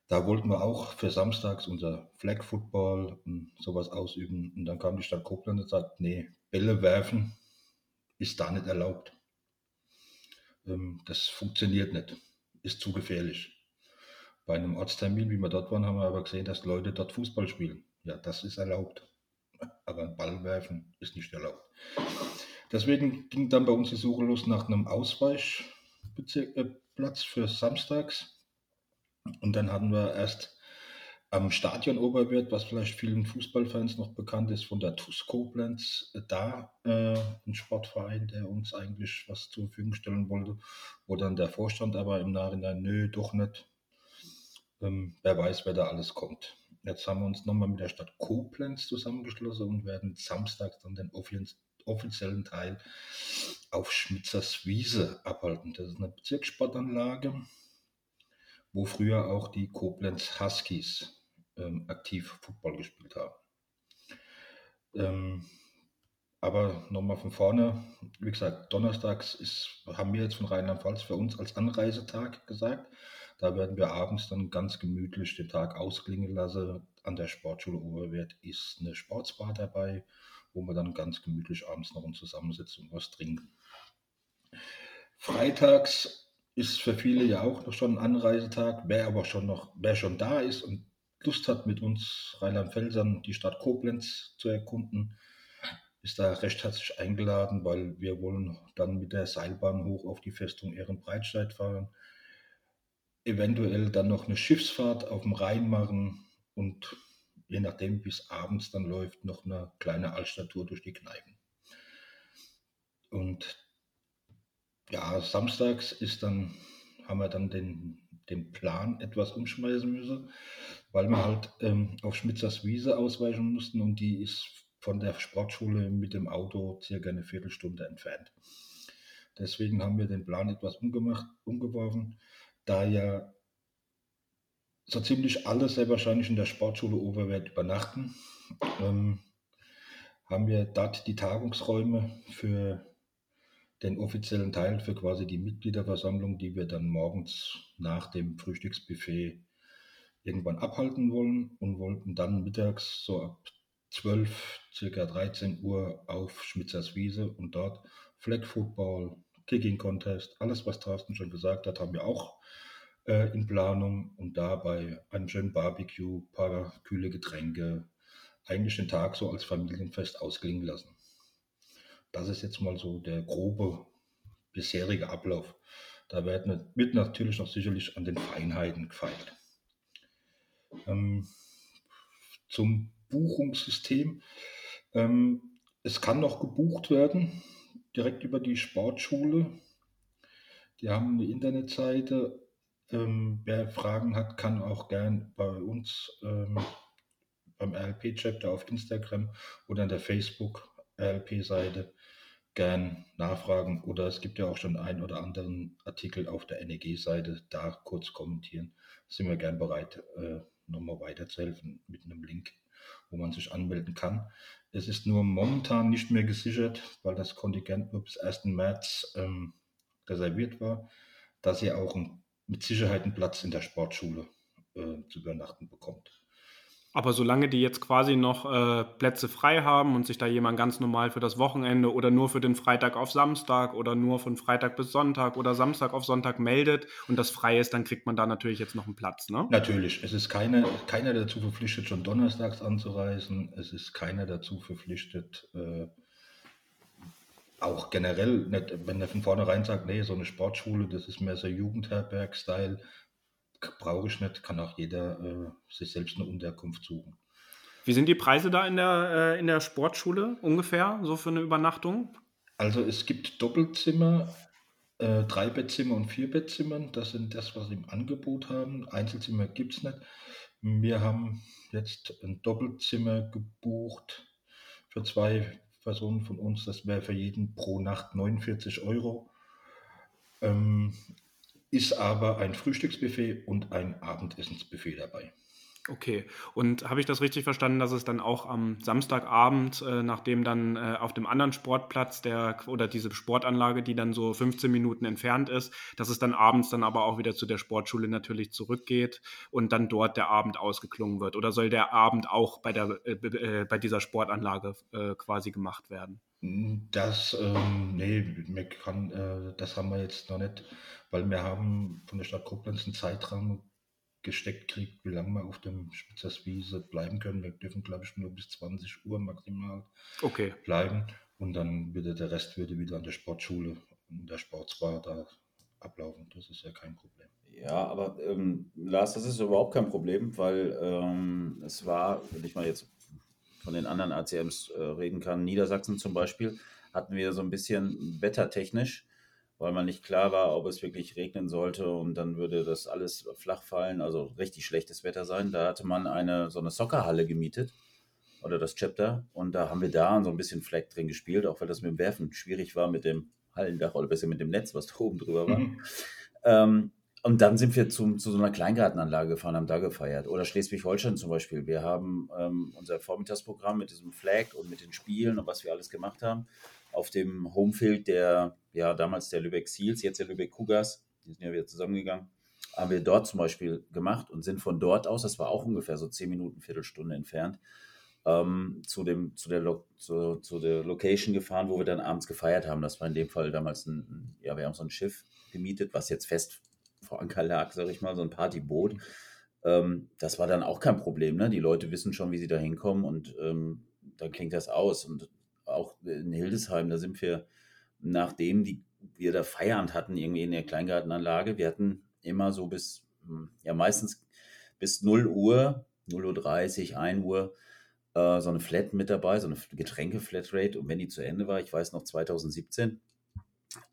Da wollten wir auch für samstags unser Flag Football und sowas ausüben. Und dann kam die Stadt Koblenz und sagt, nee, Bälle werfen ist da nicht erlaubt. Ähm, das funktioniert nicht, ist zu gefährlich. Bei einem Ortstermin, wie wir dort waren, haben wir aber gesehen, dass Leute dort Fußball spielen. Ja, das ist erlaubt. Aber ein Ball werfen ist nicht erlaubt. Deswegen ging dann bei uns die Suche los nach einem Ausweichplatz für samstags. Und dann hatten wir erst am Stadion Oberwert, was vielleicht vielen Fußballfans noch bekannt ist, von der TuS Koblenz, da äh, ein Sportverein, der uns eigentlich was zur Verfügung stellen wollte, wo dann der Vorstand aber im Nachhinein, nö, doch nicht. Ähm, wer weiß, wer da alles kommt. Jetzt haben wir uns nochmal mit der Stadt Koblenz zusammengeschlossen und werden samstags dann den offiziellen Teil auf Schmitzers Wiese abhalten. Das ist eine Bezirkssportanlage, wo früher auch die Koblenz Huskies ähm, aktiv Football gespielt haben. Ähm, aber nochmal von vorne, wie gesagt, donnerstags ist, haben wir jetzt von Rheinland-Pfalz für uns als Anreisetag gesagt. Da werden wir abends dann ganz gemütlich den Tag ausklingen lassen. An der Sportschule Oberwert ist eine Sportsbar dabei, wo wir dann ganz gemütlich abends noch zusammensitzen und was trinken. Freitags ist für viele ja auch noch schon ein Anreisetag. Wer aber schon noch, wer schon da ist und Lust hat, mit uns Rheinland-Pfälzern die Stadt Koblenz zu erkunden, ist da recht herzlich eingeladen, weil wir wollen dann mit der Seilbahn hoch auf die Festung Ehrenbreitstedt fahren, eventuell dann noch eine Schiffsfahrt auf dem Rhein machen und je nachdem, wie es abends dann läuft, noch eine kleine Altstadttour durch die Kneipen. Und ja, samstags ist dann, haben wir dann den, den Plan etwas umschmeißen müssen, weil wir halt ähm, auf Schmitzers Wiese ausweichen mussten und die ist von der Sportschule mit dem Auto circa eine Viertelstunde entfernt. Deswegen haben wir den Plan etwas umgemacht, umgeworfen, da ja so ziemlich alle sehr wahrscheinlich in der Sportschule Oberwert übernachten, ähm, haben wir dort die Tagungsräume für den offiziellen Teil für quasi die Mitgliederversammlung, die wir dann morgens nach dem Frühstücksbuffet irgendwann abhalten wollen und wollten dann mittags so ab 12, circa 13 Uhr auf Schmitzers Wiese und dort Flag Football, Kicking Contest, alles was Thorsten schon gesagt hat, haben wir auch äh, in Planung und dabei einen schönen Barbecue, paar kühle Getränke, eigentlich den Tag so als Familienfest ausklingen lassen. Das ist jetzt mal so der grobe bisherige Ablauf. Da wird, wird natürlich noch sicherlich an den Feinheiten gefeilt. Ähm, zum Buchungssystem. Ähm, es kann noch gebucht werden, direkt über die Sportschule. Die haben eine Internetseite. Ähm, wer Fragen hat, kann auch gern bei uns ähm, beim RLP-Chapter auf Instagram oder an der Facebook-RLP-Seite gern nachfragen oder es gibt ja auch schon einen oder anderen Artikel auf der NEG-Seite, da kurz kommentieren. Sind wir gern bereit, äh, nochmal weiterzuhelfen mit einem Link, wo man sich anmelden kann. Es ist nur momentan nicht mehr gesichert, weil das Kontingent nur bis 1. März ähm, reserviert war, dass ihr auch ein, mit Sicherheit einen Platz in der Sportschule äh, zu übernachten bekommt. Aber solange die jetzt quasi noch äh, Plätze frei haben und sich da jemand ganz normal für das Wochenende oder nur für den Freitag auf Samstag oder nur von Freitag bis Sonntag oder Samstag auf Sonntag meldet und das frei ist, dann kriegt man da natürlich jetzt noch einen Platz, ne? Natürlich. Es ist keine, keiner dazu verpflichtet, schon donnerstags anzureisen. Es ist keiner dazu verpflichtet, äh, auch generell, nicht, wenn er von vornherein sagt, nee, so eine Sportschule, das ist mehr so Jugendherberg-Style, brauche ich nicht, kann auch jeder äh, sich selbst eine Unterkunft suchen. Wie sind die Preise da in der, äh, in der Sportschule ungefähr, so für eine Übernachtung? Also es gibt Doppelzimmer äh, drei Bettzimmer und vier Bettzimmer. Das sind das, was sie im Angebot haben. Einzelzimmer gibt es nicht. Wir haben jetzt ein Doppelzimmer gebucht für zwei Personen von uns. Das wäre für jeden pro Nacht 49 Euro. Ähm, ist aber ein Frühstücksbuffet und ein Abendessensbuffet dabei. Okay, und habe ich das richtig verstanden, dass es dann auch am Samstagabend, äh, nachdem dann äh, auf dem anderen Sportplatz der oder diese Sportanlage, die dann so 15 Minuten entfernt ist, dass es dann abends dann aber auch wieder zu der Sportschule natürlich zurückgeht und dann dort der Abend ausgeklungen wird? Oder soll der Abend auch bei, der, äh, äh bei dieser Sportanlage äh, quasi gemacht werden? Das, ähm, nee, kann, äh, das haben wir jetzt noch nicht, weil wir haben von der Stadt Koblenz einen Zeitraum gesteckt kriegt, wie lange wir auf dem Spitzerswiese bleiben können. Wir dürfen, glaube ich, nur bis 20 Uhr maximal okay. bleiben. Und dann würde der Rest würde wieder an der Sportschule und der Sportsbar da ablaufen. Das ist ja kein Problem. Ja, aber ähm, Lars, das ist überhaupt kein Problem, weil ähm, es war, wenn ich mal jetzt von den anderen ACMs äh, reden kann, Niedersachsen zum Beispiel, hatten wir so ein bisschen wettertechnisch weil man nicht klar war, ob es wirklich regnen sollte und dann würde das alles flach fallen, also richtig schlechtes Wetter sein. Da hatte man eine so eine Soccerhalle gemietet oder das Chapter und da haben wir da so ein bisschen Fleck drin gespielt, auch weil das mit dem Werfen schwierig war mit dem Hallendach oder besser mit dem Netz, was da oben drüber war. Mhm. Ähm, und dann sind wir zum, zu so einer Kleingartenanlage gefahren, haben da gefeiert. Oder Schleswig-Holstein zum Beispiel. Wir haben ähm, unser Vormittagsprogramm mit diesem Flag und mit den Spielen und was wir alles gemacht haben auf dem Homefield der, ja, damals der Lübeck Seals, jetzt der Lübeck Cougars, die sind ja wieder zusammengegangen, haben wir dort zum Beispiel gemacht und sind von dort aus, das war auch ungefähr so zehn Minuten, Viertelstunde entfernt, ähm, zu, dem, zu, der zu, zu der Location gefahren, wo wir dann abends gefeiert haben. Das war in dem Fall damals ein, ja, wir haben so ein Schiff gemietet, was jetzt fest vor Anker lag, sage ich mal, so ein Partyboot. Ähm, das war dann auch kein Problem. Ne? Die Leute wissen schon, wie sie da hinkommen und ähm, dann klingt das aus. Und auch in Hildesheim, da sind wir, nachdem die, wir da Feierabend hatten, irgendwie in der Kleingartenanlage, wir hatten immer so bis, hm, ja meistens bis 0 Uhr, 0.30 Uhr, 1 Uhr, äh, so eine Flat mit dabei, so eine Getränke-Flatrate. Und wenn die zu Ende war, ich weiß noch 2017,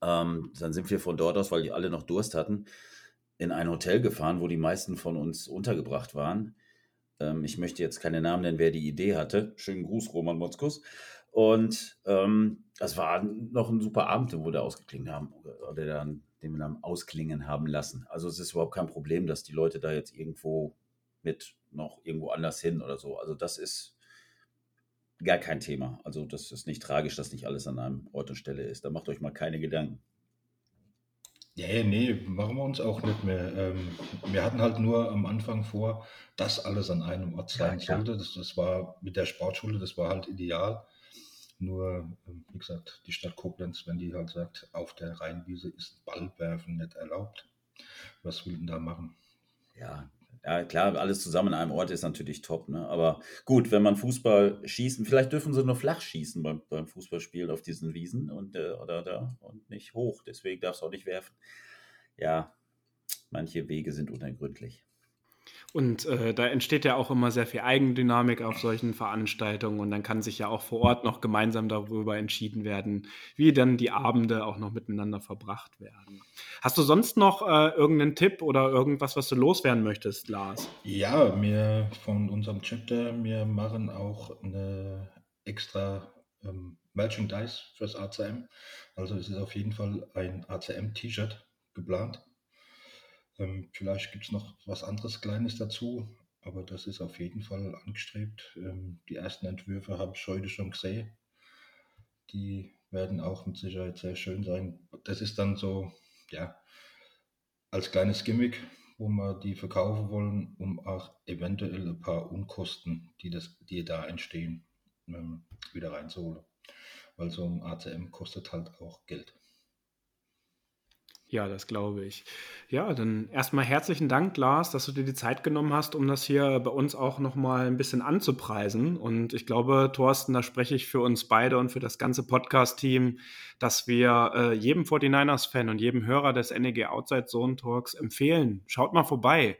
ähm, dann sind wir von dort aus, weil die alle noch Durst hatten, in ein Hotel gefahren, wo die meisten von uns untergebracht waren. Ähm, ich möchte jetzt keine Namen nennen, wer die Idee hatte. Schönen Gruß, Roman Motzkus. Und ähm, das war noch ein super Abend, wo wir ausgeklingen haben, oder dann, den wir dann ausklingen haben lassen. Also es ist überhaupt kein Problem, dass die Leute da jetzt irgendwo mit noch irgendwo anders hin oder so. Also das ist gar kein Thema. Also das ist nicht tragisch, dass nicht alles an einem Ort und Stelle ist. Da macht euch mal keine Gedanken. Ja, nee, machen wir uns auch nicht mehr. Ähm, wir hatten halt nur am Anfang vor, dass alles an einem Ort sein ja, sollte. Das, das war mit der Sportschule, das war halt ideal. Nur, ähm, wie gesagt, die Stadt Koblenz, wenn die halt sagt, auf der Rheinwiese ist Ballwerfen nicht erlaubt, was will denn da machen? Ja, ja, klar, alles zusammen an einem Ort ist natürlich top, ne? Aber gut, wenn man Fußball schießen, vielleicht dürfen sie nur flach schießen beim, beim Fußballspielen auf diesen Wiesen und äh, oder da und nicht hoch. Deswegen darfst du auch nicht werfen. Ja, manche Wege sind unergründlich. Und äh, da entsteht ja auch immer sehr viel Eigendynamik auf solchen Veranstaltungen und dann kann sich ja auch vor Ort noch gemeinsam darüber entschieden werden, wie dann die Abende auch noch miteinander verbracht werden. Hast du sonst noch äh, irgendeinen Tipp oder irgendwas, was du loswerden möchtest, Lars? Ja, wir von unserem Chapter, wir machen auch eine extra ähm, Merchandise fürs ACM. Also es ist auf jeden Fall ein ACM-T-Shirt geplant ähm, vielleicht gibt es noch was anderes Kleines dazu, aber das ist auf jeden Fall angestrebt. Ähm, die ersten Entwürfe habe ich heute schon gesehen. Die werden auch mit Sicherheit sehr schön sein. Das ist dann so, ja, als kleines Gimmick, wo wir die verkaufen wollen, um auch eventuell ein paar Unkosten, die, das, die da entstehen, ähm, wieder reinzuholen. Weil so ein ATM kostet halt auch Geld. Ja, das glaube ich. Ja, dann erstmal herzlichen Dank, Lars, dass du dir die Zeit genommen hast, um das hier bei uns auch nochmal ein bisschen anzupreisen. Und ich glaube, Thorsten, da spreche ich für uns beide und für das ganze Podcast-Team, dass wir äh, jedem 49ers-Fan und jedem Hörer des NEG Outside Zone Talks empfehlen, schaut mal vorbei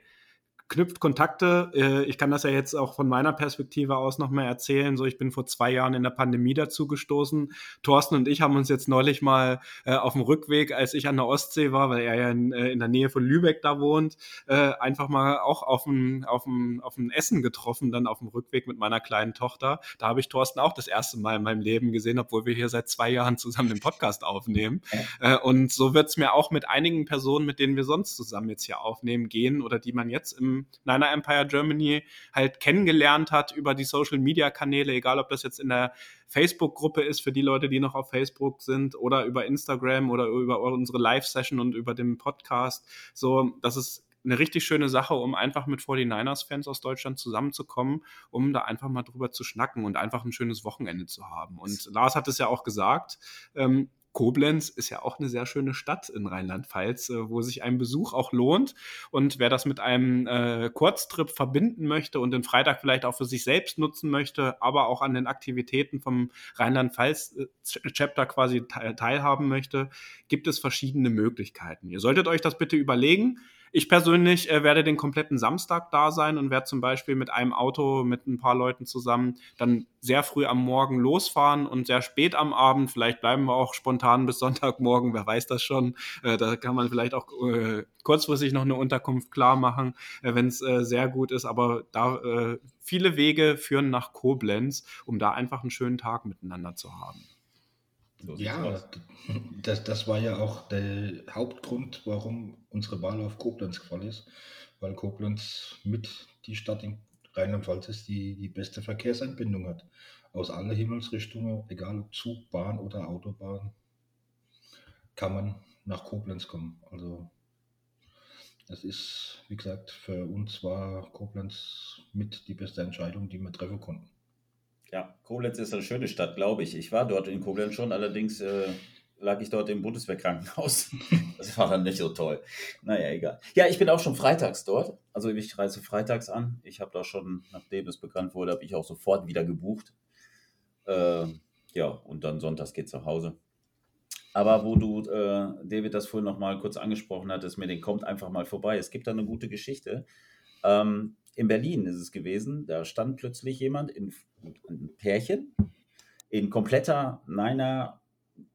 knüpft Kontakte. Äh, ich kann das ja jetzt auch von meiner Perspektive aus nochmal erzählen. So, ich bin vor zwei Jahren in der Pandemie dazu gestoßen. Thorsten und ich haben uns jetzt neulich mal äh, auf dem Rückweg, als ich an der Ostsee war, weil er ja in, äh, in der Nähe von Lübeck da wohnt, äh, einfach mal auch auf ein, auf, ein, auf ein Essen getroffen, dann auf dem Rückweg mit meiner kleinen Tochter. Da habe ich Thorsten auch das erste Mal in meinem Leben gesehen, obwohl wir hier seit zwei Jahren zusammen den Podcast aufnehmen. Äh, und so wird es mir auch mit einigen Personen, mit denen wir sonst zusammen jetzt hier aufnehmen, gehen oder die man jetzt im Niner Empire Germany halt kennengelernt hat über die Social Media Kanäle, egal ob das jetzt in der Facebook-Gruppe ist für die Leute, die noch auf Facebook sind oder über Instagram oder über unsere Live-Session und über den Podcast. So, das ist eine richtig schöne Sache, um einfach mit 49ers-Fans aus Deutschland zusammenzukommen, um da einfach mal drüber zu schnacken und einfach ein schönes Wochenende zu haben. Und Lars hat es ja auch gesagt, ähm, Koblenz ist ja auch eine sehr schöne Stadt in Rheinland-Pfalz, äh, wo sich ein Besuch auch lohnt. Und wer das mit einem äh, Kurztrip verbinden möchte und den Freitag vielleicht auch für sich selbst nutzen möchte, aber auch an den Aktivitäten vom Rheinland-Pfalz-Chapter quasi teilhaben möchte, gibt es verschiedene Möglichkeiten. Ihr solltet euch das bitte überlegen. Ich persönlich äh, werde den kompletten Samstag da sein und werde zum Beispiel mit einem Auto mit ein paar Leuten zusammen dann sehr früh am Morgen losfahren und sehr spät am Abend. Vielleicht bleiben wir auch spontan bis [LAUGHS] Sonntagmorgen, wer weiß das schon. Äh, da kann man vielleicht auch äh, kurzfristig noch eine Unterkunft klar machen, äh, wenn es äh, sehr gut ist. Aber da äh, viele Wege führen nach Koblenz, um da einfach einen schönen Tag miteinander zu haben. So ja, [LAUGHS] das, das war ja auch der Hauptgrund, warum unsere Wahl auf Koblenz gefallen ist, weil Koblenz mit die Stadt in Rheinland-Pfalz ist, die die beste Verkehrsanbindung hat. Aus allen Himmelsrichtungen, egal ob Zug, Bahn oder Autobahn, kann man nach Koblenz kommen. Also es ist, wie gesagt, für uns war Koblenz mit die beste Entscheidung, die wir treffen konnten. Ja, Koblenz ist eine schöne Stadt, glaube ich. Ich war dort in Koblenz schon, allerdings äh, lag ich dort im Bundeswehrkrankenhaus. [LAUGHS] Das war dann nicht so toll. Naja, egal. Ja, ich bin auch schon freitags dort. Also ich reise freitags an. Ich habe da schon, nachdem es bekannt wurde, habe ich auch sofort wieder gebucht. Äh, ja, und dann sonntags geht es nach Hause. Aber wo du, äh, David, das vorhin noch mal kurz angesprochen hattest, mir den kommt einfach mal vorbei. Es gibt da eine gute Geschichte. Ähm, in Berlin ist es gewesen, da stand plötzlich jemand in, ein Pärchen in kompletter Niner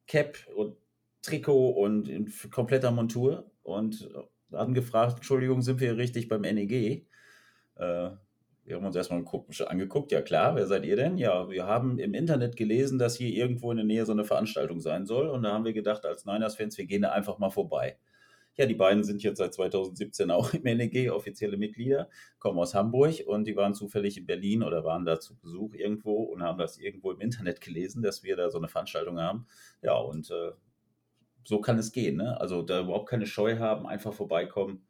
Cap und Trikot und in kompletter Montur und haben gefragt, Entschuldigung, sind wir richtig beim NEG? Äh, wir haben uns erstmal angeguckt, ja klar, wer seid ihr denn? Ja, wir haben im Internet gelesen, dass hier irgendwo in der Nähe so eine Veranstaltung sein soll und da haben wir gedacht, als Niners-Fans, wir gehen da einfach mal vorbei. Ja, die beiden sind jetzt seit 2017 auch im NEG offizielle Mitglieder, kommen aus Hamburg und die waren zufällig in Berlin oder waren da zu Besuch irgendwo und haben das irgendwo im Internet gelesen, dass wir da so eine Veranstaltung haben. Ja, und äh, so kann es gehen. Ne? Also da überhaupt keine Scheu haben, einfach vorbeikommen.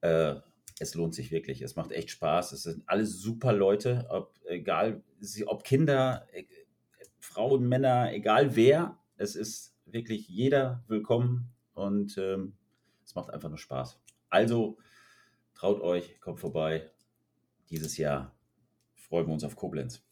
Äh, es lohnt sich wirklich. Es macht echt Spaß. Es sind alles super Leute, ob, egal, ob Kinder, äh, Frauen, Männer, egal wer. Es ist wirklich jeder willkommen und ähm, es macht einfach nur Spaß. Also traut euch, kommt vorbei. Dieses Jahr freuen wir uns auf Koblenz.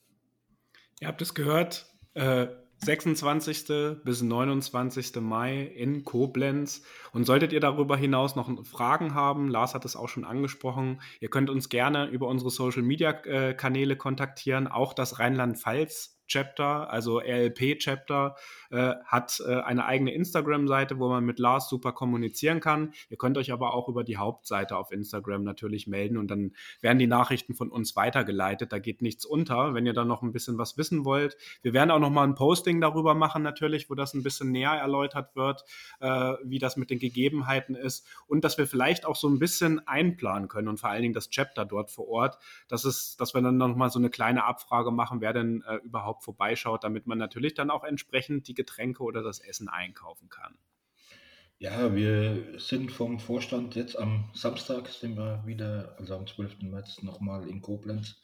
Ihr habt es gehört. Äh, 26. bis 29. Mai in Koblenz. Und solltet ihr darüber hinaus noch Fragen haben, Lars hat es auch schon angesprochen, ihr könnt uns gerne über unsere Social Media äh, kontaktieren, auch das Rheinland-Pfalz Chapter, also RLP Chapter, äh, hat äh, eine eigene Instagram-Seite, wo man mit Lars super kommunizieren kann. Ihr könnt euch aber auch über die Hauptseite auf Instagram natürlich melden und dann werden die Nachrichten von uns weitergeleitet. Da geht nichts unter, wenn ihr dann noch ein bisschen was wissen wollt. Wir werden auch noch mal ein Posting darüber machen natürlich, wo das ein bisschen näher erläutert wird, äh, wie das mit den Gegebenheiten ist und dass wir vielleicht auch so ein bisschen einplanen können und vor allen Dingen das Chapter dort vor Ort, dass es, dass wir dann noch mal so eine kleine Abfrage machen, wer denn äh, vorbeischaut, damit man natürlich dann auch entsprechend die Getränke oder das Essen einkaufen kann. Ja, wir sind vom Vorstand jetzt am Samstag, sind wir wieder, also am 12. März, nochmal in Koblenz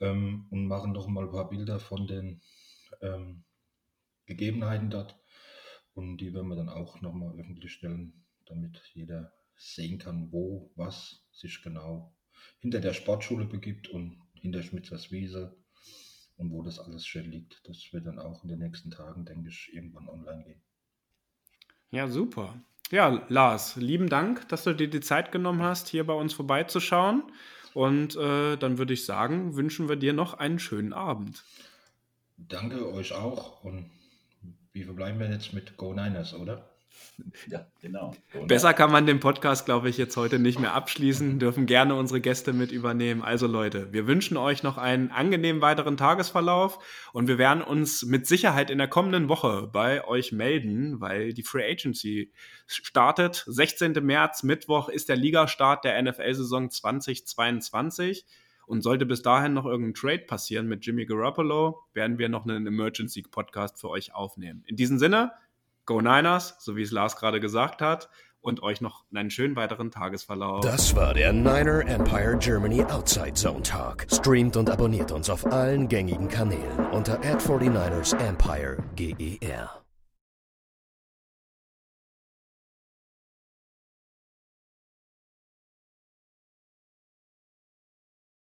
ähm, und machen nochmal ein paar Bilder von den ähm, Gegebenheiten dort. Und die werden wir dann auch nochmal öffentlich stellen, damit jeder sehen kann, wo was sich genau hinter der Sportschule begibt und hinter Schmitzers Wiese und wo das alles schön liegt. Das wird dann auch in den nächsten Tagen, denke ich, irgendwann online gehen. Ja, super. Ja, Lars, lieben Dank, dass du dir die Zeit genommen hast, hier bei uns vorbeizuschauen. Und äh, dann würde ich sagen, wünschen wir dir noch einen schönen Abend. Danke euch auch. Und wie verbleiben wir jetzt mit Go Niners, oder? Ja, genau. Besser kann man den Podcast, glaube ich, jetzt heute nicht mehr abschließen. Dürfen gerne unsere Gäste mit übernehmen. Also Leute, wir wünschen euch noch einen angenehmen weiteren Tagesverlauf und wir werden uns mit Sicherheit in der kommenden Woche bei euch melden, weil die Free Agency startet. 16. März, Mittwoch ist der Ligastart der NFL-Saison 2022. Und sollte bis dahin noch irgendein Trade passieren mit Jimmy Garoppolo, werden wir noch einen Emergency Podcast für euch aufnehmen. In diesem Sinne, Go Niners, so wie es Lars gerade gesagt hat, und euch noch einen schönen weiteren Tagesverlauf. Das war der Niner Empire Germany Outside Zone Talk. Streamt und abonniert uns auf allen gängigen Kanälen unter ad 49 ersempire GER.